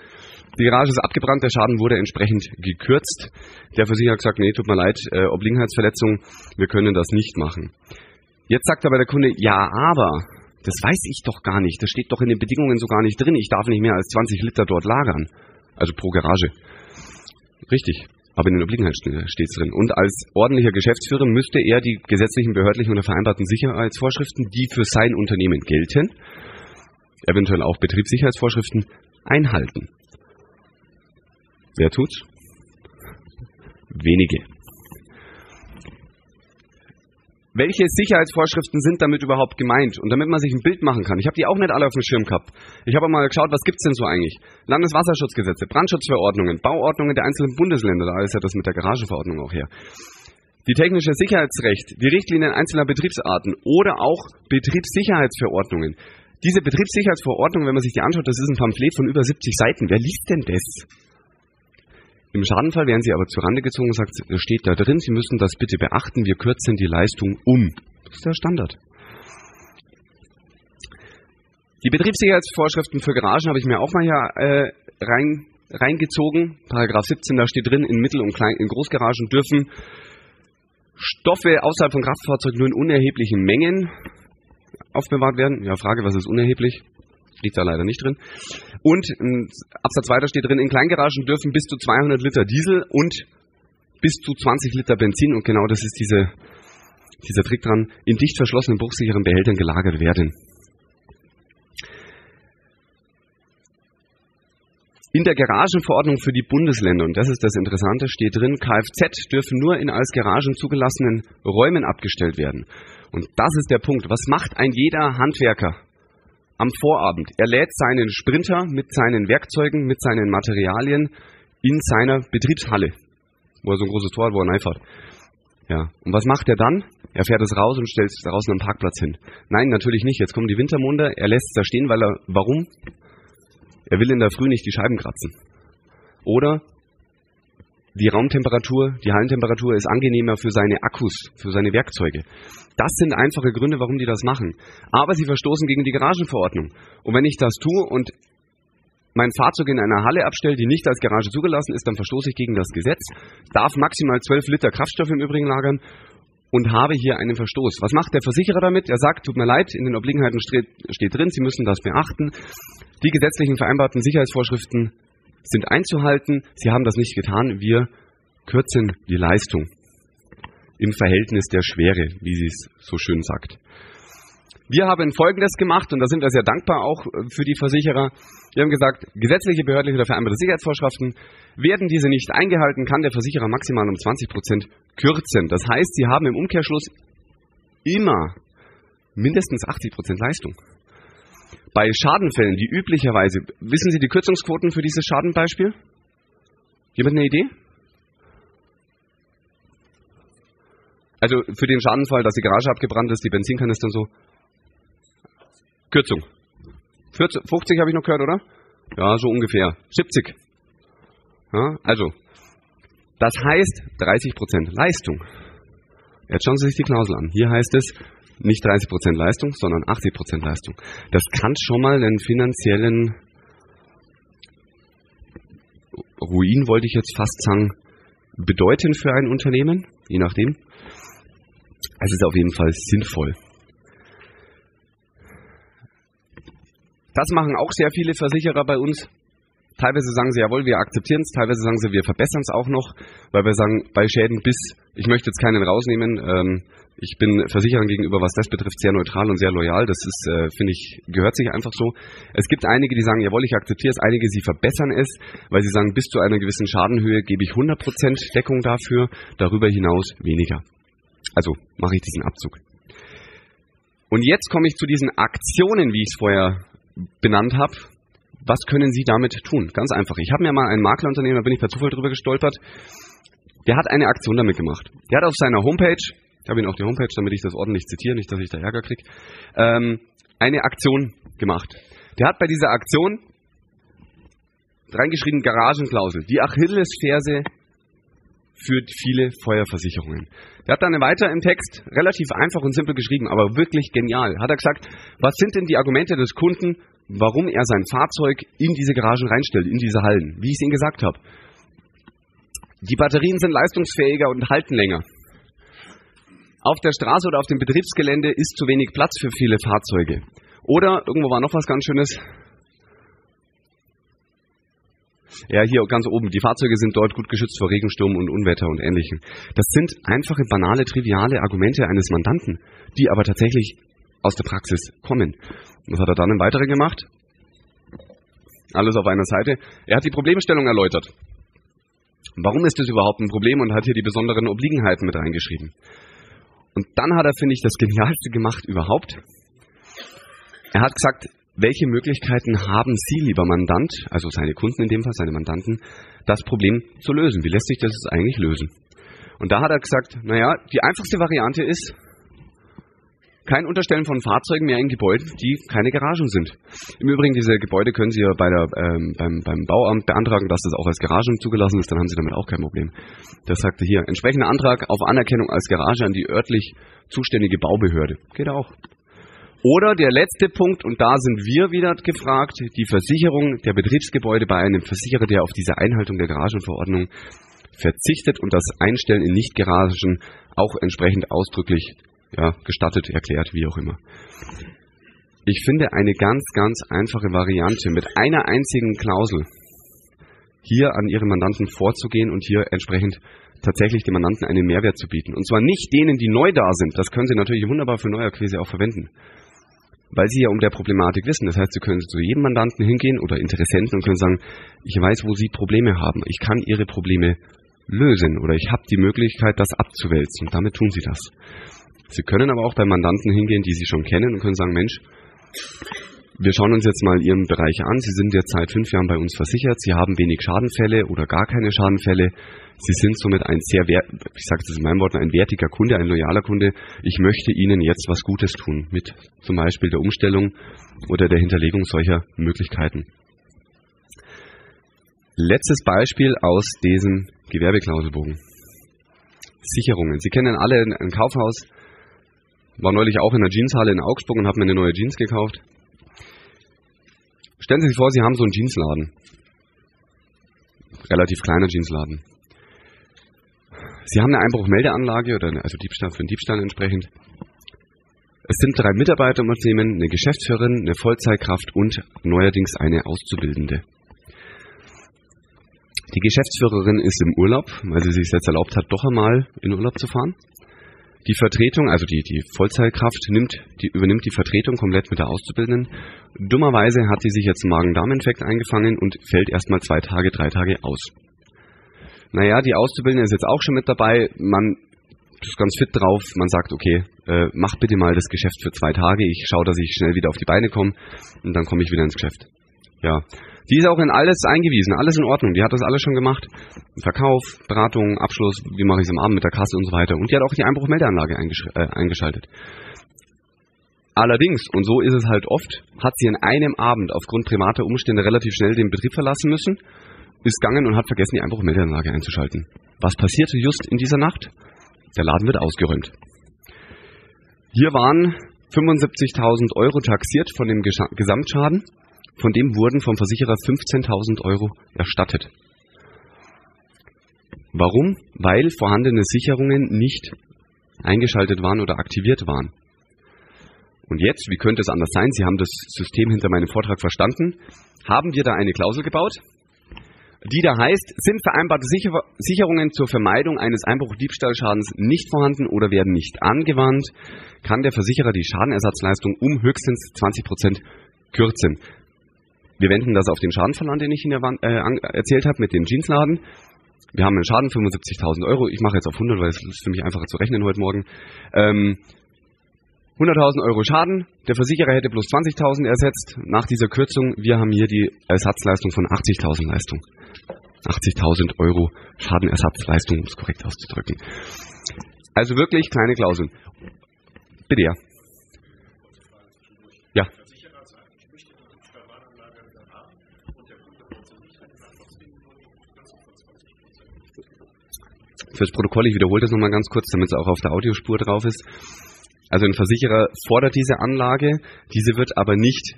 Die Garage ist abgebrannt, der Schaden wurde entsprechend gekürzt. Der Versicherer hat gesagt, nee, tut mir leid, äh, Obliegenheitsverletzung, wir können das nicht machen. Jetzt sagt aber der Kunde, ja, aber, das weiß ich doch gar nicht, das steht doch in den Bedingungen so gar nicht drin, ich darf nicht mehr als 20 Liter dort lagern. Also pro Garage. Richtig aber in den Obliegenheiten steht es drin. Und als ordentlicher Geschäftsführer müsste er die gesetzlichen, behördlichen oder vereinbarten Sicherheitsvorschriften, die für sein Unternehmen gelten, eventuell auch Betriebssicherheitsvorschriften, einhalten. Wer tut's? Wenige. Welche Sicherheitsvorschriften sind damit überhaupt gemeint? Und damit man sich ein Bild machen kann. Ich habe die auch nicht alle auf dem Schirm gehabt. Ich habe mal geschaut, was gibt es denn so eigentlich? Landeswasserschutzgesetze, Brandschutzverordnungen, Bauordnungen der einzelnen Bundesländer, da ist ja das mit der Garageverordnung auch her. Die technische Sicherheitsrecht, die Richtlinien einzelner Betriebsarten oder auch Betriebssicherheitsverordnungen. Diese Betriebssicherheitsverordnung, wenn man sich die anschaut, das ist ein Pamphlet von über 70 Seiten. Wer liest denn das? Im Schadenfall werden Sie aber zu Rande gezogen und sagt, steht da drin, Sie müssen das bitte beachten, wir kürzen die Leistung um. Das ist der Standard. Die Betriebssicherheitsvorschriften für Garagen habe ich mir auch mal hier äh, rein, reingezogen. Paragraph 17, da steht drin, in Mittel- und Klein in Großgaragen dürfen Stoffe außerhalb von Kraftfahrzeugen nur in unerheblichen Mengen aufbewahrt werden. Ja, Frage, was ist unerheblich? Liegt da leider nicht drin. Und in Absatz weiter steht drin, in Kleingaragen dürfen bis zu 200 Liter Diesel und bis zu 20 Liter Benzin, und genau das ist diese, dieser Trick dran, in dicht verschlossenen, bruchsicheren Behältern gelagert werden. In der Garagenverordnung für die Bundesländer, und das ist das Interessante, steht drin, Kfz dürfen nur in als Garagen zugelassenen Räumen abgestellt werden. Und das ist der Punkt. Was macht ein jeder Handwerker am Vorabend? Er lädt seinen Sprinter mit seinen Werkzeugen, mit seinen Materialien in seiner Betriebshalle, wo er so ein großes Tor hat, wo er reinfährt. Ja. Und was macht er dann? Er fährt es raus und stellt es draußen am Parkplatz hin. Nein, natürlich nicht. Jetzt kommen die Wintermonde. Er lässt es da stehen, weil er, warum? Er will in der Früh nicht die Scheiben kratzen. Oder die Raumtemperatur, die Hallentemperatur ist angenehmer für seine Akkus, für seine Werkzeuge. Das sind einfache Gründe, warum die das machen. Aber sie verstoßen gegen die Garagenverordnung. Und wenn ich das tue und mein Fahrzeug in einer Halle abstelle, die nicht als Garage zugelassen ist, dann verstoße ich gegen das Gesetz, darf maximal 12 Liter Kraftstoff im Übrigen lagern und habe hier einen Verstoß. Was macht der Versicherer damit? Er sagt, tut mir leid, in den Obliegenheiten steht, steht drin, Sie müssen das beachten. Die gesetzlichen vereinbarten Sicherheitsvorschriften sind einzuhalten. Sie haben das nicht getan. Wir kürzen die Leistung im Verhältnis der Schwere, wie sie es so schön sagt. Wir haben Folgendes gemacht, und da sind wir sehr dankbar auch äh, für die Versicherer. Wir haben gesagt, gesetzliche, behördliche oder vereinbarte Sicherheitsvorschriften, werden diese nicht eingehalten, kann der Versicherer maximal um 20 Prozent kürzen. Das heißt, Sie haben im Umkehrschluss immer mindestens 80 Prozent Leistung. Bei Schadenfällen, die üblicherweise, wissen Sie die Kürzungsquoten für dieses Schadenbeispiel? Jemand eine Idee? Also für den Schadenfall, dass die Garage abgebrannt ist, die Benzinkanister und so. Kürzung. 40, 50 habe ich noch gehört, oder? Ja, so ungefähr. 70. Ja, also, das heißt 30% Leistung. Jetzt schauen Sie sich die Klausel an. Hier heißt es nicht 30% Leistung, sondern 80% Leistung. Das kann schon mal einen finanziellen Ruin, wollte ich jetzt fast sagen, bedeuten für ein Unternehmen, je nachdem. Es ist auf jeden Fall sinnvoll. Das machen auch sehr viele Versicherer bei uns. Teilweise sagen sie, jawohl, wir akzeptieren es, teilweise sagen sie, wir verbessern es auch noch, weil wir sagen, bei Schäden bis, ich möchte jetzt keinen rausnehmen, ähm, ich bin Versicherern gegenüber, was das betrifft, sehr neutral und sehr loyal. Das ist, äh, finde ich, gehört sich einfach so. Es gibt einige, die sagen, jawohl, ich akzeptiere es. Einige, sie verbessern es, weil sie sagen, bis zu einer gewissen Schadenhöhe gebe ich 100% Deckung dafür, darüber hinaus weniger. Also mache ich diesen Abzug. Und jetzt komme ich zu diesen Aktionen, wie ich es vorher benannt habe. Was können Sie damit tun? Ganz einfach. Ich habe mir mal ein Maklerunternehmen, da bin ich per Zufall drüber gestolpert, der hat eine Aktion damit gemacht. Der hat auf seiner Homepage, ich habe Ihnen auch die Homepage, damit ich das ordentlich zitiere, nicht, dass ich da Ärger kriege, ähm, eine Aktion gemacht. Der hat bei dieser Aktion reingeschrieben Garagenklausel, die Achillesferse für viele Feuerversicherungen. Der hat dann weiter im Text relativ einfach und simpel geschrieben, aber wirklich genial. Hat er gesagt, was sind denn die Argumente des Kunden, warum er sein Fahrzeug in diese Garagen reinstellt, in diese Hallen, wie ich es Ihnen gesagt habe. Die Batterien sind leistungsfähiger und halten länger. Auf der Straße oder auf dem Betriebsgelände ist zu wenig Platz für viele Fahrzeuge. Oder irgendwo war noch was ganz Schönes. Ja, hier ganz oben. Die Fahrzeuge sind dort gut geschützt vor Regensturm und Unwetter und Ähnlichem. Das sind einfache, banale, triviale Argumente eines Mandanten, die aber tatsächlich aus der Praxis kommen. Was hat er dann im Weiteren gemacht? Alles auf einer Seite. Er hat die Problemstellung erläutert. Warum ist das überhaupt ein Problem und hat hier die besonderen Obliegenheiten mit reingeschrieben. Und dann hat er, finde ich, das <laughs> Genialste gemacht überhaupt. Er hat gesagt, welche Möglichkeiten haben Sie, lieber Mandant, also seine Kunden in dem Fall, seine Mandanten, das Problem zu lösen? Wie lässt sich das eigentlich lösen? Und da hat er gesagt, naja, die einfachste Variante ist, kein Unterstellen von Fahrzeugen mehr in Gebäuden, die keine Garagen sind. Im Übrigen, diese Gebäude können Sie ja bei der, ähm, beim, beim Bauamt beantragen, dass das auch als Garagen zugelassen ist, dann haben Sie damit auch kein Problem. Das sagte hier, entsprechender Antrag auf Anerkennung als Garage an die örtlich zuständige Baubehörde. Geht auch. Oder der letzte Punkt, und da sind wir wieder gefragt, die Versicherung der Betriebsgebäude bei einem Versicherer, der auf diese Einhaltung der Garagenverordnung verzichtet und das Einstellen in Nicht-Garagen auch entsprechend ausdrücklich ja, gestattet, erklärt, wie auch immer. Ich finde eine ganz, ganz einfache Variante mit einer einzigen Klausel hier an Ihre Mandanten vorzugehen und hier entsprechend tatsächlich den Mandanten einen Mehrwert zu bieten. Und zwar nicht denen, die neu da sind. Das können Sie natürlich wunderbar für Neuakquise auch verwenden. Weil Sie ja um der Problematik wissen. Das heißt, Sie können zu jedem Mandanten hingehen oder Interessenten und können sagen, ich weiß, wo Sie Probleme haben. Ich kann Ihre Probleme lösen oder ich habe die Möglichkeit, das abzuwälzen. Und damit tun Sie das. Sie können aber auch bei Mandanten hingehen, die Sie schon kennen und können sagen, Mensch, wir schauen uns jetzt mal Ihren Bereich an. Sie sind jetzt seit fünf Jahren bei uns versichert. Sie haben wenig Schadenfälle oder gar keine Schadenfälle. Sie sind somit ein sehr, ich sage es in meinen Worten, ein wertiger Kunde, ein loyaler Kunde. Ich möchte Ihnen jetzt was Gutes tun mit zum Beispiel der Umstellung oder der Hinterlegung solcher Möglichkeiten. Letztes Beispiel aus diesem Gewerbeklauselbogen. Sicherungen. Sie kennen alle ein Kaufhaus. War neulich auch in der Jeanshalle in Augsburg und habe mir eine neue Jeans gekauft. Stellen Sie sich vor, Sie haben so einen Jeansladen. Relativ kleiner Jeansladen. Sie haben eine Einbruchmeldeanlage oder eine, also Diebstahl für einen Diebstahl entsprechend. Es sind drei Mitarbeiter im Unternehmen, eine Geschäftsführerin, eine Vollzeitkraft und neuerdings eine Auszubildende. Die Geschäftsführerin ist im Urlaub, weil sie sich jetzt erlaubt hat, doch einmal in Urlaub zu fahren. Die Vertretung, also die, die Vollzeitkraft, nimmt, die, übernimmt die Vertretung komplett mit der Auszubildenden. Dummerweise hat sie sich jetzt einen Magen-Darm-Infekt eingefangen und fällt erstmal zwei Tage, drei Tage aus. Naja, die Auszubildende ist jetzt auch schon mit dabei. Man ist ganz fit drauf. Man sagt, okay, äh, mach bitte mal das Geschäft für zwei Tage. Ich schaue, dass ich schnell wieder auf die Beine komme und dann komme ich wieder ins Geschäft. Ja, die ist auch in alles eingewiesen, alles in Ordnung. Die hat das alles schon gemacht. Verkauf, Beratung, Abschluss, wie mache ich es am Abend mit der Kasse und so weiter. Und die hat auch die Einbruchmeldeanlage äh, eingeschaltet. Allerdings, und so ist es halt oft, hat sie an einem Abend aufgrund privater Umstände relativ schnell den Betrieb verlassen müssen, ist gegangen und hat vergessen, die Einbruchmeldeanlage einzuschalten. Was passierte just in dieser Nacht? Der Laden wird ausgeräumt. Hier waren 75.000 Euro taxiert von dem Gesamtschaden. Von dem wurden vom Versicherer 15.000 Euro erstattet. Warum? Weil vorhandene Sicherungen nicht eingeschaltet waren oder aktiviert waren. Und jetzt, wie könnte es anders sein? Sie haben das System hinter meinem Vortrag verstanden. Haben wir da eine Klausel gebaut, die da heißt, sind vereinbarte Sicherungen zur Vermeidung eines Einbruch-Diebstahlschadens nicht vorhanden oder werden nicht angewandt, kann der Versicherer die Schadenersatzleistung um höchstens 20 Prozent kürzen. Wir wenden das auf den Schadenfall an, den ich Ihnen äh, erzählt habe mit dem Jeansladen. Wir haben einen Schaden 75.000 Euro. Ich mache jetzt auf 100, weil es ist für mich einfacher zu rechnen heute Morgen. Ähm, 100.000 Euro Schaden. Der Versicherer hätte bloß 20.000 ersetzt. Nach dieser Kürzung, wir haben hier die Ersatzleistung von 80.000 Leistung. 80.000 Euro Schadenersatzleistung, um es korrekt auszudrücken. Also wirklich kleine Klauseln. Bitte ja. Ja. Fürs Protokoll, ich wiederhole das nochmal ganz kurz, damit es auch auf der Audiospur drauf ist. Also ein Versicherer fordert diese Anlage, diese wird aber nicht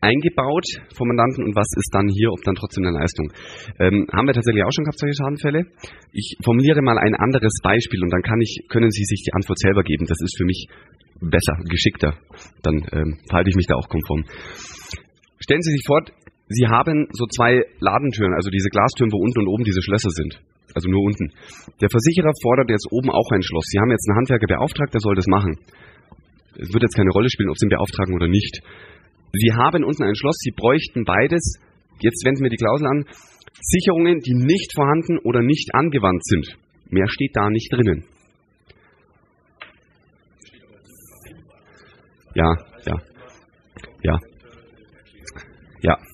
eingebaut vom Mandanten und was ist dann hier, ob dann trotzdem eine Leistung. Ähm, haben wir tatsächlich auch schon gehabt, solche Schadenfälle? Ich formuliere mal ein anderes Beispiel und dann kann ich, können Sie sich die Antwort selber geben. Das ist für mich besser, geschickter. Dann ähm, verhalte ich mich da auch konform. Stellen Sie sich vor, Sie haben so zwei Ladentüren, also diese Glastüren, wo unten und oben diese Schlösser sind. Also nur unten. Der Versicherer fordert jetzt oben auch ein Schloss. Sie haben jetzt einen Handwerker beauftragt, der soll das machen. Es wird jetzt keine Rolle spielen, ob Sie ihn beauftragen oder nicht. Sie haben unten ein Schloss, Sie bräuchten beides. Jetzt wenden wir die Klausel an. Sicherungen, die nicht vorhanden oder nicht angewandt sind. Mehr steht da nicht drinnen. Ja, ja, ja, ja.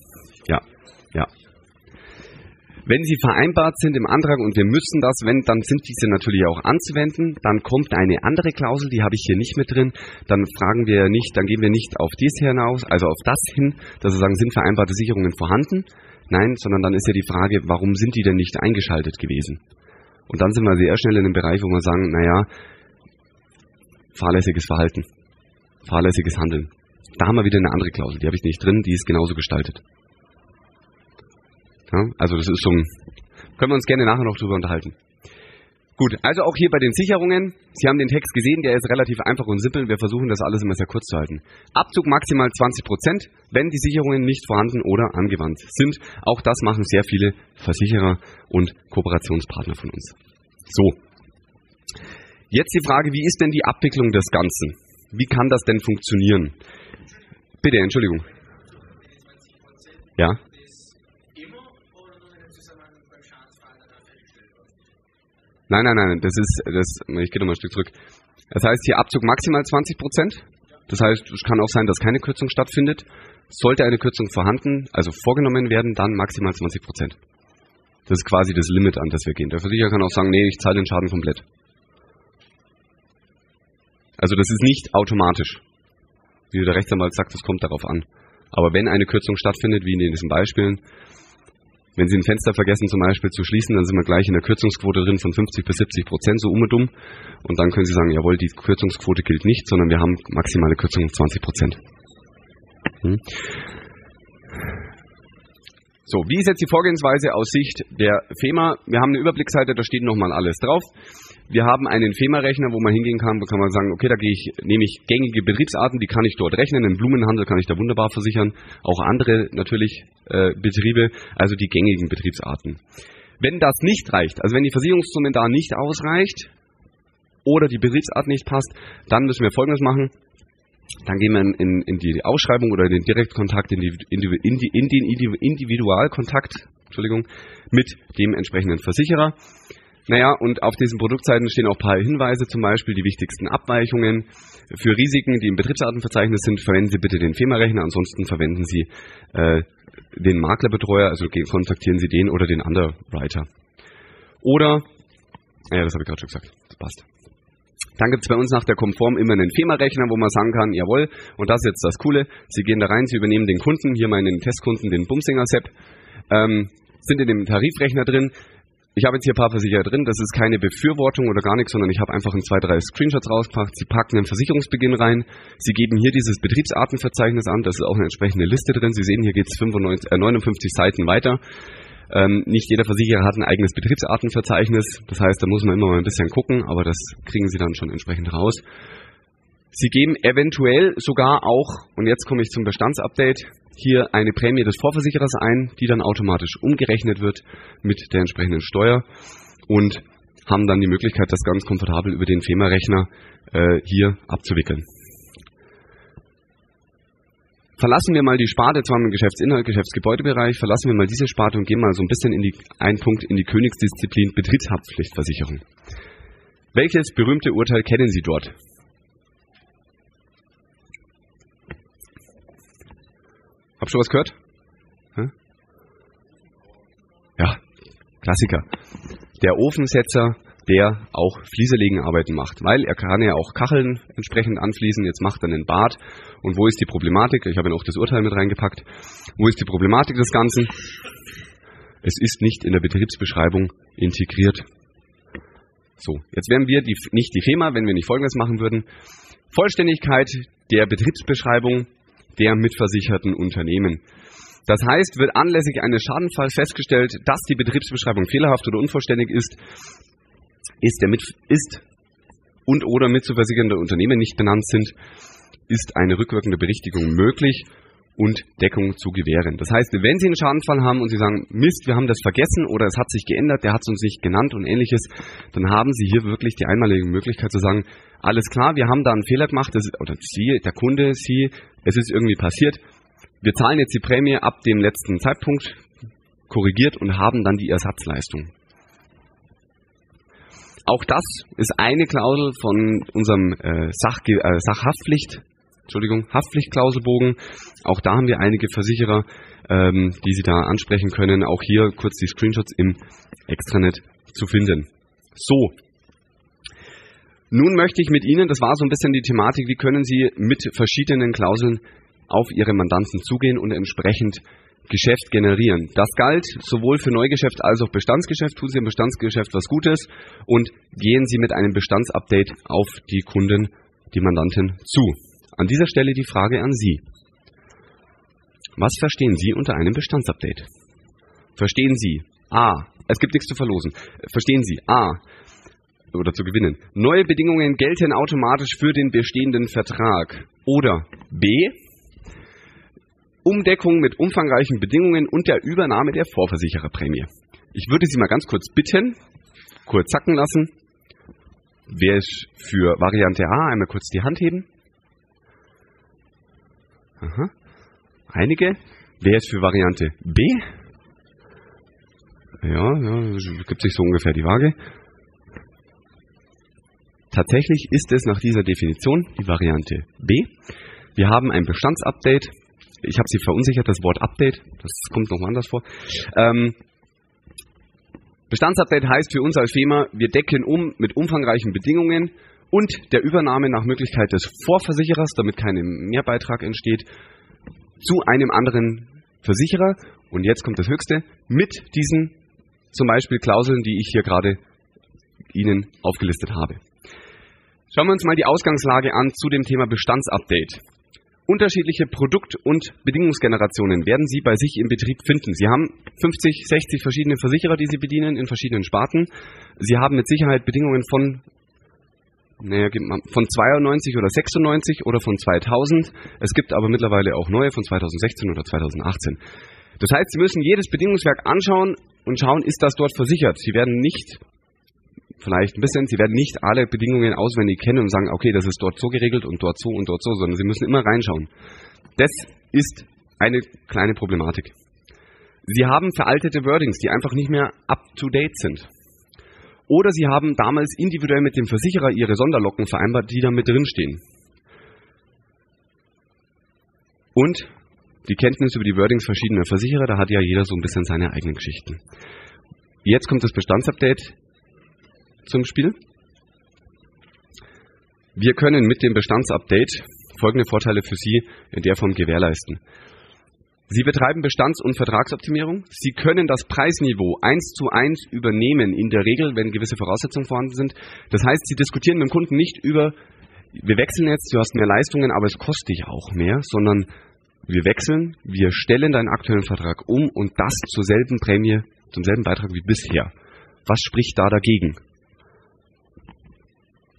Wenn sie vereinbart sind im Antrag und wir müssen das, wenn, dann sind diese natürlich auch anzuwenden. Dann kommt eine andere Klausel, die habe ich hier nicht mit drin. Dann fragen wir nicht, dann gehen wir nicht auf dies hinaus, also auf das hin, dass wir sagen, sind vereinbarte Sicherungen vorhanden? Nein, sondern dann ist ja die Frage, warum sind die denn nicht eingeschaltet gewesen? Und dann sind wir sehr schnell in einem Bereich, wo wir sagen, naja, fahrlässiges Verhalten, fahrlässiges Handeln. Da haben wir wieder eine andere Klausel, die habe ich nicht drin, die ist genauso gestaltet. Ja, also das ist so können wir uns gerne nachher noch drüber unterhalten. Gut, also auch hier bei den Sicherungen. Sie haben den Text gesehen, der ist relativ einfach und simpel. Wir versuchen das alles immer sehr kurz zu halten. Abzug maximal 20 Prozent, wenn die Sicherungen nicht vorhanden oder angewandt sind. Auch das machen sehr viele Versicherer und Kooperationspartner von uns. So. Jetzt die Frage, wie ist denn die Abwicklung des Ganzen? Wie kann das denn funktionieren? Bitte, Entschuldigung. Ja? Nein, nein, nein, das ist, das, ich gehe nochmal ein Stück zurück. Das heißt hier Abzug maximal 20 Prozent. Das heißt, es kann auch sein, dass keine Kürzung stattfindet. Sollte eine Kürzung vorhanden, also vorgenommen werden, dann maximal 20 Prozent. Das ist quasi das Limit, an das wir gehen. Der Versicherer kann auch sagen, nee, ich zahle den Schaden komplett. Also das ist nicht automatisch. Wie der Rechtsanwalt sagt, das kommt darauf an. Aber wenn eine Kürzung stattfindet, wie in diesen Beispielen, wenn Sie ein Fenster vergessen zum Beispiel zu schließen, dann sind wir gleich in der Kürzungsquote drin von 50 bis 70 Prozent, so um und um. Und dann können Sie sagen, jawohl, die Kürzungsquote gilt nicht, sondern wir haben maximale Kürzung 20 Prozent. Hm. So, wie ist jetzt die Vorgehensweise aus Sicht der FEMA? Wir haben eine Überblicksseite, da steht nochmal alles drauf. Wir haben einen FEMA-Rechner, wo man hingehen kann, wo kann man sagen, okay, da gehe ich, nehme ich gängige Betriebsarten, die kann ich dort rechnen. Im Blumenhandel kann ich da wunderbar versichern. Auch andere natürlich äh, Betriebe, also die gängigen Betriebsarten. Wenn das nicht reicht, also wenn die Versicherungssumme da nicht ausreicht oder die Betriebsart nicht passt, dann müssen wir Folgendes machen. Dann gehen wir in, in die Ausschreibung oder in den Direktkontakt, in, die, in, die, in den Individualkontakt Entschuldigung, mit dem entsprechenden Versicherer. Naja, und auf diesen Produktseiten stehen auch ein paar Hinweise, zum Beispiel die wichtigsten Abweichungen. Für Risiken, die im Betriebsartenverzeichnis sind, verwenden Sie bitte den FEMA-Rechner, ansonsten verwenden Sie äh, den Maklerbetreuer, also kontaktieren Sie den oder den Underwriter. Oder, ja, das habe ich gerade schon gesagt, das passt. Dann gibt es bei uns nach der Konform immer einen FEMA-Rechner, wo man sagen kann, jawohl, und das ist jetzt das Coole, Sie gehen da rein, Sie übernehmen den Kunden, hier meinen Testkunden, den Bumsinger-Sepp, ähm, sind in dem Tarifrechner drin, ich habe jetzt hier ein paar Versicherer drin, das ist keine Befürwortung oder gar nichts, sondern ich habe einfach ein, zwei, drei Screenshots rausgebracht. Sie packen einen Versicherungsbeginn rein, Sie geben hier dieses Betriebsartenverzeichnis an, das ist auch eine entsprechende Liste drin. Sie sehen, hier geht es äh, 59 Seiten weiter. Ähm, nicht jeder Versicherer hat ein eigenes Betriebsartenverzeichnis, das heißt, da muss man immer mal ein bisschen gucken, aber das kriegen Sie dann schon entsprechend raus. Sie geben eventuell sogar auch, und jetzt komme ich zum Bestandsupdate, hier eine Prämie des Vorversicherers ein, die dann automatisch umgerechnet wird mit der entsprechenden Steuer und haben dann die Möglichkeit, das ganz komfortabel über den FEMA-Rechner äh, hier abzuwickeln. Verlassen wir mal die Sparte, zwar im Geschäftsinhalt, Geschäftsgebäudebereich, verlassen wir mal diese Sparte und gehen mal so ein bisschen in die, einen Punkt in die Königsdisziplin Betriebshaftpflichtversicherung. Welches berühmte Urteil kennen Sie dort? Habt ihr schon was gehört? Ja, Klassiker. Der Ofensetzer, der auch Flieselegenarbeiten macht, weil er kann ja auch Kacheln entsprechend anfließen. Jetzt macht er einen Bad. Und wo ist die Problematik? Ich habe Ihnen auch das Urteil mit reingepackt. Wo ist die Problematik des Ganzen? Es ist nicht in der Betriebsbeschreibung integriert. So, jetzt wären wir die, nicht die FEMA, wenn wir nicht Folgendes machen würden. Vollständigkeit der Betriebsbeschreibung der mitversicherten Unternehmen. Das heißt, wird anlässlich eines Schadenfalls festgestellt, dass die Betriebsbeschreibung fehlerhaft oder unvollständig ist, ist der mit, ist und oder mitzuversichernde Unternehmen nicht benannt sind, ist eine rückwirkende Berichtigung möglich und Deckung zu gewähren. Das heißt, wenn Sie einen Schadenfall haben und Sie sagen, Mist, wir haben das vergessen oder es hat sich geändert, der hat es uns nicht genannt und ähnliches, dann haben Sie hier wirklich die einmalige Möglichkeit zu sagen, alles klar, wir haben da einen Fehler gemacht, das, oder Sie, der Kunde, Sie, es ist irgendwie passiert, wir zahlen jetzt die Prämie ab dem letzten Zeitpunkt, korrigiert und haben dann die Ersatzleistung. Auch das ist eine Klausel von unserem äh, Sach, äh, Sachhaftpflicht Entschuldigung, Haftpflichtklauselbogen. Auch da haben wir einige Versicherer, ähm, die Sie da ansprechen können. Auch hier kurz die Screenshots im Extranet zu finden. So. Nun möchte ich mit Ihnen, das war so ein bisschen die Thematik, wie können Sie mit verschiedenen Klauseln auf Ihre Mandanten zugehen und entsprechend Geschäft generieren. Das galt sowohl für Neugeschäft als auch Bestandsgeschäft. Tun Sie im Bestandsgeschäft was Gutes und gehen Sie mit einem Bestandsupdate auf die Kunden, die Mandanten zu. An dieser Stelle die Frage an Sie. Was verstehen Sie unter einem Bestandsupdate? Verstehen Sie A. Es gibt nichts zu verlosen. Verstehen Sie A. oder zu gewinnen. Neue Bedingungen gelten automatisch für den bestehenden Vertrag. Oder B. Umdeckung mit umfangreichen Bedingungen und der Übernahme der Vorversichererprämie. Ich würde Sie mal ganz kurz bitten, kurz sacken lassen. Wer ist für Variante A? Einmal kurz die Hand heben. Aha. Einige. Wer ist für Variante B? Ja, ja, gibt sich so ungefähr die Waage. Tatsächlich ist es nach dieser Definition die Variante B. Wir haben ein Bestandsupdate. Ich habe Sie verunsichert, das Wort Update, das kommt noch anders vor. Ähm, Bestandsupdate heißt für uns als FEMA, wir decken um mit umfangreichen Bedingungen und der Übernahme nach Möglichkeit des Vorversicherers, damit kein Mehrbeitrag entsteht, zu einem anderen Versicherer. Und jetzt kommt das Höchste, mit diesen zum Beispiel Klauseln, die ich hier gerade Ihnen aufgelistet habe. Schauen wir uns mal die Ausgangslage an zu dem Thema Bestandsupdate. Unterschiedliche Produkt- und Bedingungsgenerationen werden Sie bei sich im Betrieb finden. Sie haben 50, 60 verschiedene Versicherer, die Sie bedienen in verschiedenen Sparten. Sie haben mit Sicherheit Bedingungen von naja, von 92 oder 96 oder von 2000. Es gibt aber mittlerweile auch neue von 2016 oder 2018. Das heißt, Sie müssen jedes Bedingungswerk anschauen und schauen, ist das dort versichert. Sie werden nicht, vielleicht ein bisschen, Sie werden nicht alle Bedingungen auswendig kennen und sagen, okay, das ist dort so geregelt und dort so und dort so, sondern Sie müssen immer reinschauen. Das ist eine kleine Problematik. Sie haben veraltete Wordings, die einfach nicht mehr up-to-date sind. Oder Sie haben damals individuell mit dem Versicherer Ihre Sonderlocken vereinbart, die da mit drinstehen. Und die Kenntnis über die Wordings verschiedener Versicherer, da hat ja jeder so ein bisschen seine eigenen Geschichten. Jetzt kommt das Bestandsupdate zum Spiel. Wir können mit dem Bestandsupdate folgende Vorteile für Sie in der Form gewährleisten. Sie betreiben Bestands- und Vertragsoptimierung. Sie können das Preisniveau eins zu eins übernehmen, in der Regel, wenn gewisse Voraussetzungen vorhanden sind. Das heißt, Sie diskutieren mit dem Kunden nicht über, wir wechseln jetzt, du hast mehr Leistungen, aber es kostet dich auch mehr, sondern wir wechseln, wir stellen deinen aktuellen Vertrag um und das zur selben Prämie, zum selben Beitrag wie bisher. Was spricht da dagegen?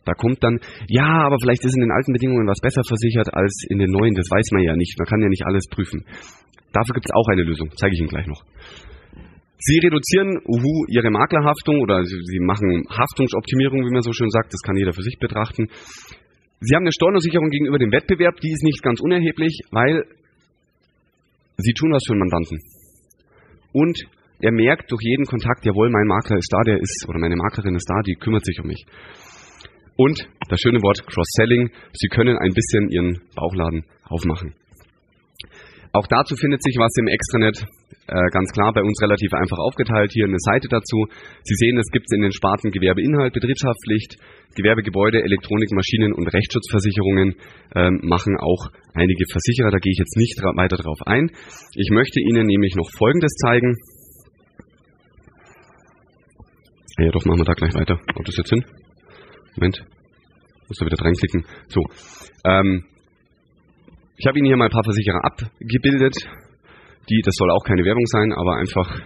Da kommt dann, ja, aber vielleicht ist in den alten Bedingungen was besser versichert als in den neuen. Das weiß man ja nicht. Man kann ja nicht alles prüfen. Dafür gibt es auch eine Lösung. Zeige ich Ihnen gleich noch. Sie reduzieren uhu, Ihre Maklerhaftung oder Sie machen Haftungsoptimierung, wie man so schön sagt. Das kann jeder für sich betrachten. Sie haben eine Stornosicherung gegenüber dem Wettbewerb. Die ist nicht ganz unerheblich, weil Sie tun was für den Mandanten. Und er merkt durch jeden Kontakt, jawohl, mein Makler ist da, der ist, oder meine Maklerin ist da, die kümmert sich um mich. Und das schöne Wort Cross-Selling, Sie können ein bisschen Ihren Bauchladen aufmachen. Auch dazu findet sich was im Extranet, äh, ganz klar bei uns relativ einfach aufgeteilt. Hier eine Seite dazu. Sie sehen, es gibt in den Sparten Gewerbeinhalt, Betriebshaftpflicht, Gewerbegebäude, Elektronik, Maschinen und Rechtsschutzversicherungen äh, machen auch einige Versicherer. Da gehe ich jetzt nicht weiter drauf ein. Ich möchte Ihnen nämlich noch Folgendes zeigen. Ja, doch, machen wir da gleich weiter. Kommt das jetzt hin? Moment. Muss da wieder reinklicken. So. Ähm, ich habe Ihnen hier mal ein paar Versicherer abgebildet. Die, das soll auch keine Werbung sein, aber einfach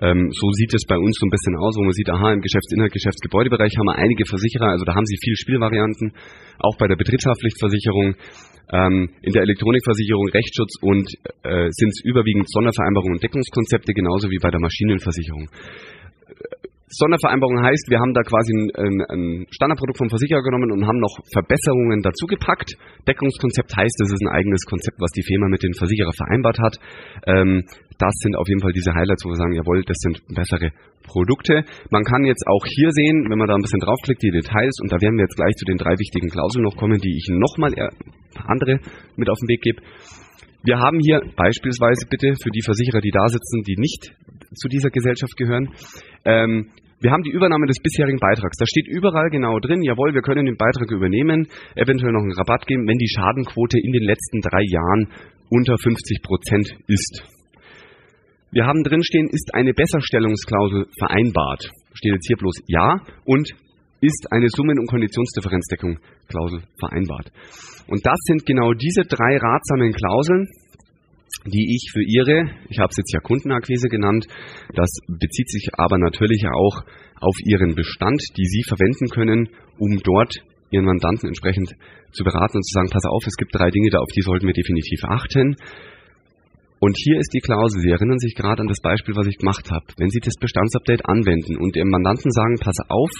ähm, so sieht es bei uns so ein bisschen aus, wo man sieht, aha, im Geschäftsinhalt, Geschäftsgebäudebereich haben wir einige Versicherer, also da haben sie viele Spielvarianten, auch bei der Betriebshaftpflichtversicherung, ähm, in der Elektronikversicherung, Rechtsschutz und äh, sind es überwiegend Sondervereinbarungen und Deckungskonzepte, genauso wie bei der Maschinenversicherung. Sondervereinbarung heißt, wir haben da quasi ein, ein, Standardprodukt vom Versicherer genommen und haben noch Verbesserungen dazugepackt. Deckungskonzept heißt, es ist ein eigenes Konzept, was die Firma mit dem Versicherer vereinbart hat. Ähm, das sind auf jeden Fall diese Highlights, wo wir sagen, jawohl, das sind bessere Produkte. Man kann jetzt auch hier sehen, wenn man da ein bisschen draufklickt, die Details, und da werden wir jetzt gleich zu den drei wichtigen Klauseln noch kommen, die ich nochmal andere mit auf den Weg gebe. Wir haben hier beispielsweise bitte für die Versicherer, die da sitzen, die nicht zu dieser Gesellschaft gehören, ähm, wir haben die Übernahme des bisherigen Beitrags. Da steht überall genau drin, jawohl, wir können den Beitrag übernehmen, eventuell noch einen Rabatt geben, wenn die Schadenquote in den letzten drei Jahren unter 50 Prozent ist. Wir haben drinstehen, ist eine Besserstellungsklausel vereinbart. Steht jetzt hier bloß Ja und ist eine Summen- und Konditionsdifferenzdeckung Klausel vereinbart. Und das sind genau diese drei ratsamen Klauseln, die ich für Ihre, ich habe es jetzt ja Kundenakquise genannt, das bezieht sich aber natürlich auch auf Ihren Bestand, die Sie verwenden können, um dort Ihren Mandanten entsprechend zu beraten und zu sagen, pass auf, es gibt drei Dinge da, auf die sollten wir definitiv achten. Und hier ist die Klausel, Sie erinnern sich gerade an das Beispiel, was ich gemacht habe. Wenn Sie das Bestandsupdate anwenden und Ihrem Mandanten sagen, pass auf,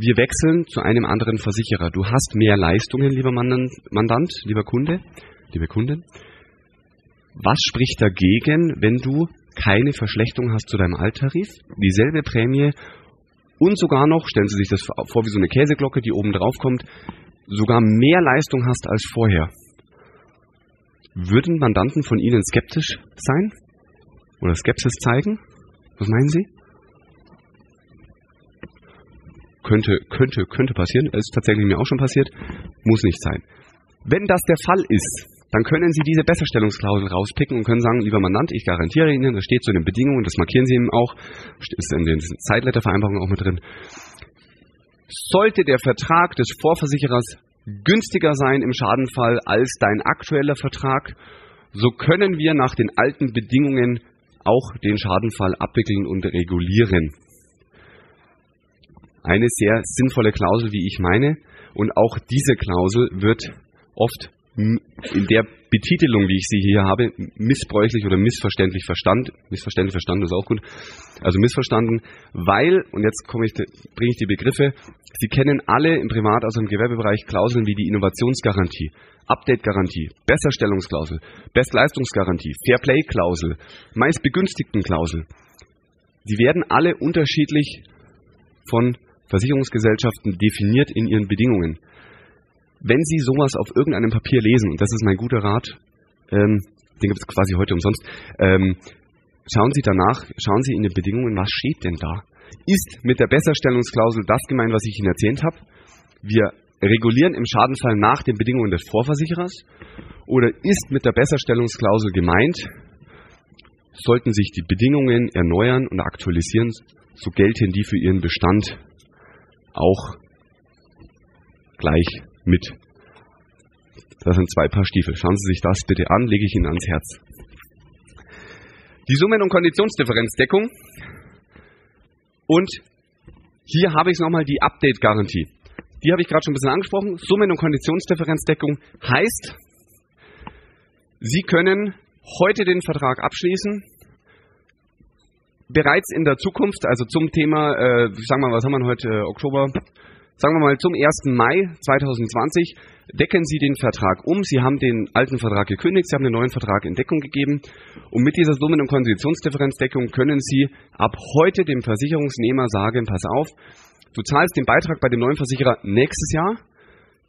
wir wechseln zu einem anderen Versicherer. Du hast mehr Leistungen, lieber Mandant, lieber Kunde, liebe Kundin. Was spricht dagegen, wenn du keine Verschlechterung hast zu deinem Alttarif, dieselbe Prämie und sogar noch, stellen Sie sich das vor wie so eine Käseglocke, die oben drauf kommt, sogar mehr Leistung hast als vorher. Würden Mandanten von Ihnen skeptisch sein? Oder Skepsis zeigen? Was meinen Sie? Könnte, könnte, könnte passieren. Ist tatsächlich mir auch schon passiert. Muss nicht sein. Wenn das der Fall ist, dann können Sie diese Besserstellungsklausel rauspicken und können sagen, lieber Mandant, ich garantiere Ihnen, das steht zu den Bedingungen, das markieren Sie ihm auch, ist in den Zeitlettervereinbarungen auch mit drin. Sollte der Vertrag des Vorversicherers günstiger sein im Schadenfall als dein aktueller Vertrag, so können wir nach den alten Bedingungen auch den Schadenfall abwickeln und regulieren. Eine sehr sinnvolle Klausel, wie ich meine. Und auch diese Klausel wird oft in der Betitelung, wie ich sie hier habe, missbräuchlich oder missverständlich verstanden. Missverständlich verstanden ist auch gut. Also missverstanden, weil, und jetzt ich, bringe ich die Begriffe, Sie kennen alle im Privat, also im Gewerbebereich Klauseln wie die Innovationsgarantie, Update-Garantie, Besserstellungsklausel, Bestleistungsgarantie, Fairplay-Klausel, Meistbegünstigten-Klausel. Sie werden alle unterschiedlich von Versicherungsgesellschaften definiert in ihren Bedingungen wenn Sie sowas auf irgendeinem Papier lesen, und das ist mein guter Rat, ähm, den gibt es quasi heute umsonst, ähm, schauen Sie danach, schauen Sie in den Bedingungen, was steht denn da? Ist mit der Besserstellungsklausel das gemeint, was ich Ihnen erzählt habe? Wir regulieren im Schadenfall nach den Bedingungen des Vorversicherers? Oder ist mit der Besserstellungsklausel gemeint, sollten sich die Bedingungen erneuern und aktualisieren, so gelten die für Ihren Bestand auch gleich mit. Das sind zwei Paar Stiefel. Schauen Sie sich das bitte an, lege ich Ihnen ans Herz. Die Summen- und Konditionsdifferenzdeckung. Und hier habe ich nochmal die Update-Garantie. Die habe ich gerade schon ein bisschen angesprochen. Summen- und Konditionsdifferenzdeckung heißt, Sie können heute den Vertrag abschließen, bereits in der Zukunft, also zum Thema, äh, sagen wir mal, was haben wir heute, äh, Oktober, sagen wir mal zum 1. Mai 2020 decken Sie den Vertrag um. Sie haben den alten Vertrag gekündigt, Sie haben den neuen Vertrag in Deckung gegeben und mit dieser Summen- und Konditionsdifferenzdeckung können Sie ab heute dem Versicherungsnehmer sagen, pass auf, du zahlst den Beitrag bei dem neuen Versicherer nächstes Jahr,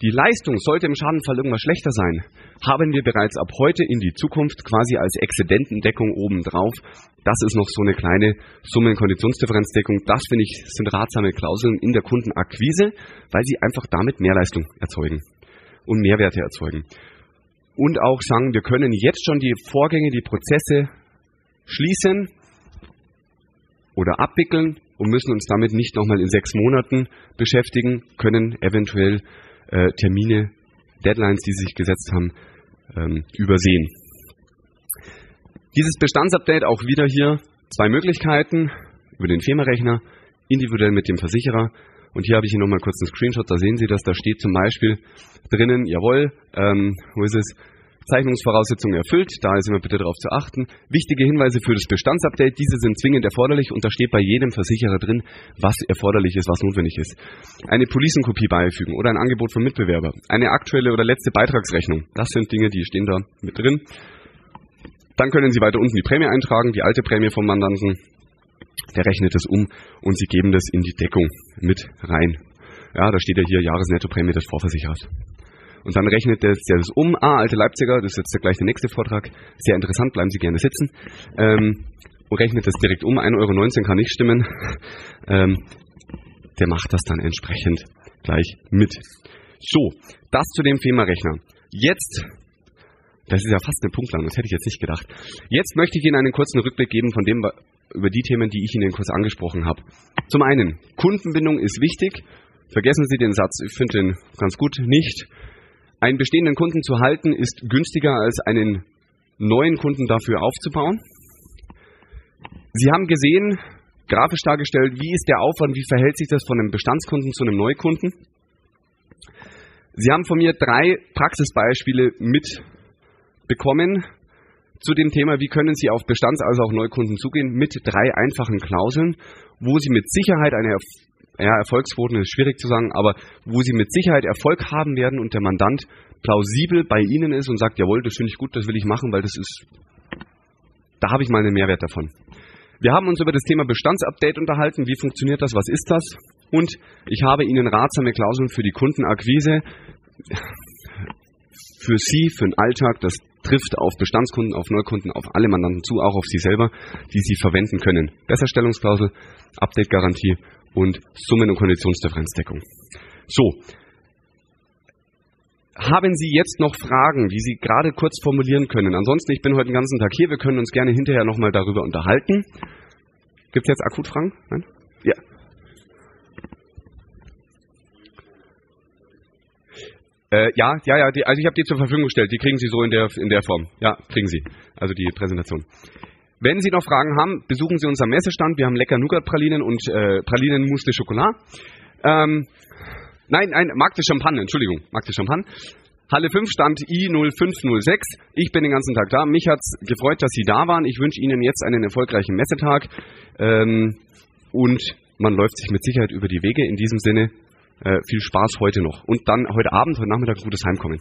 die Leistung sollte im Schadenfall irgendwas schlechter sein, haben wir bereits ab heute in die Zukunft quasi als Exzedentendeckung obendrauf. Das ist noch so eine kleine Summen-Konditionsdifferenzdeckung. Das finde ich sind ratsame Klauseln in der Kundenakquise, weil sie einfach damit Mehrleistung erzeugen und Mehrwerte erzeugen. Und auch sagen, wir können jetzt schon die Vorgänge, die Prozesse schließen oder abwickeln und müssen uns damit nicht nochmal in sechs Monaten beschäftigen, können eventuell äh, Termine, Deadlines, die sie sich gesetzt haben, ähm, übersehen. Dieses Bestandsupdate auch wieder hier zwei Möglichkeiten über den FEMA-Rechner, individuell mit dem Versicherer. Und hier habe ich Ihnen nochmal kurz einen Screenshot, da sehen Sie das, da steht zum Beispiel drinnen, jawohl, ähm, wo ist es, Zeichnungsvoraussetzungen erfüllt, da ist immer bitte darauf zu achten. Wichtige Hinweise für das Bestandsupdate, diese sind zwingend erforderlich und da steht bei jedem Versicherer drin, was erforderlich ist, was notwendig ist. Eine Policenkopie beifügen oder ein Angebot vom Mitbewerber, eine aktuelle oder letzte Beitragsrechnung, das sind Dinge, die stehen da mit drin. Dann können Sie weiter unten die Prämie eintragen, die alte Prämie vom Mandanten, der rechnet es um und Sie geben das in die Deckung mit rein. Ja, da steht ja hier Jahresnettoprämie des Vorversicherers. Und dann rechnet der das um. Ah, alte Leipziger, das ist jetzt gleich der nächste Vortrag. Sehr interessant, bleiben Sie gerne sitzen. Ähm, und rechnet das direkt um. 1,19 Euro kann nicht stimmen. <laughs> Ähm, der macht das dann entsprechend gleich mit. So, das zu dem FEMA-Rechner. Jetzt, das ist ja fast eine Punktlandung, das hätte ich jetzt nicht gedacht. Jetzt möchte ich Ihnen einen kurzen Rückblick geben von dem, über die Themen, die ich Ihnen kurz angesprochen habe. Zum einen, Kundenbindung ist wichtig. Vergessen Sie den Satz, ich finde den ganz gut, nicht. Einen bestehenden Kunden zu halten ist günstiger als einen neuen Kunden dafür aufzubauen. Sie haben gesehen, grafisch dargestellt, wie ist der Aufwand, wie verhält sich das von einem Bestandskunden zu einem Neukunden. Sie haben von mir drei Praxisbeispiele mitbekommen zu dem Thema, wie können Sie auf Bestands- als auch Neukunden zugehen, mit drei einfachen Klauseln, wo Sie mit Sicherheit eine ja, Erfolgsquoten ist schwierig zu sagen, aber wo Sie mit Sicherheit Erfolg haben werden und der Mandant plausibel bei Ihnen ist und sagt, jawohl, das finde ich gut, das will ich machen, weil das ist, da habe ich mal einen Mehrwert davon. Wir haben uns über das Thema Bestandsupdate unterhalten. Wie funktioniert das? Was ist das? Und ich habe Ihnen ratsame Klauseln für die Kundenakquise, für Sie, für den Alltag. Das trifft auf Bestandskunden, auf Neukunden, auf alle Mandanten zu, auch auf Sie selber, die Sie verwenden können. Besserstellungsklausel, Update-Garantie und Summen- und Konditionsdifferenzdeckung. So. Haben Sie jetzt noch Fragen, die Sie gerade kurz formulieren können? Ansonsten, ich bin heute den ganzen Tag hier. Wir können uns gerne hinterher nochmal darüber unterhalten. Gibt es jetzt Akutfragen? Nein? Ja. Äh, ja, ja, ja. Die, also ich habe die zur Verfügung gestellt. Die kriegen Sie so in der, in der Form. Ja, kriegen Sie. Also die Präsentation. Wenn Sie noch Fragen haben, besuchen Sie unseren Messestand. Wir haben lecker Nougat-Pralinen und äh, Pralinen Mousse de Chocolat. Ähm, nein, nein, Markt de Champagne, Entschuldigung, Markt de Champagne. Halle 5 Stand I0506. Ich bin den ganzen Tag da. Mich hat's gefreut, dass Sie da waren. Ich wünsche Ihnen jetzt einen erfolgreichen Messetag. Ähm, und man läuft sich mit Sicherheit über die Wege. In diesem Sinne, äh, viel Spaß heute noch. Und dann heute Abend, heute Nachmittag gutes Heimkommen.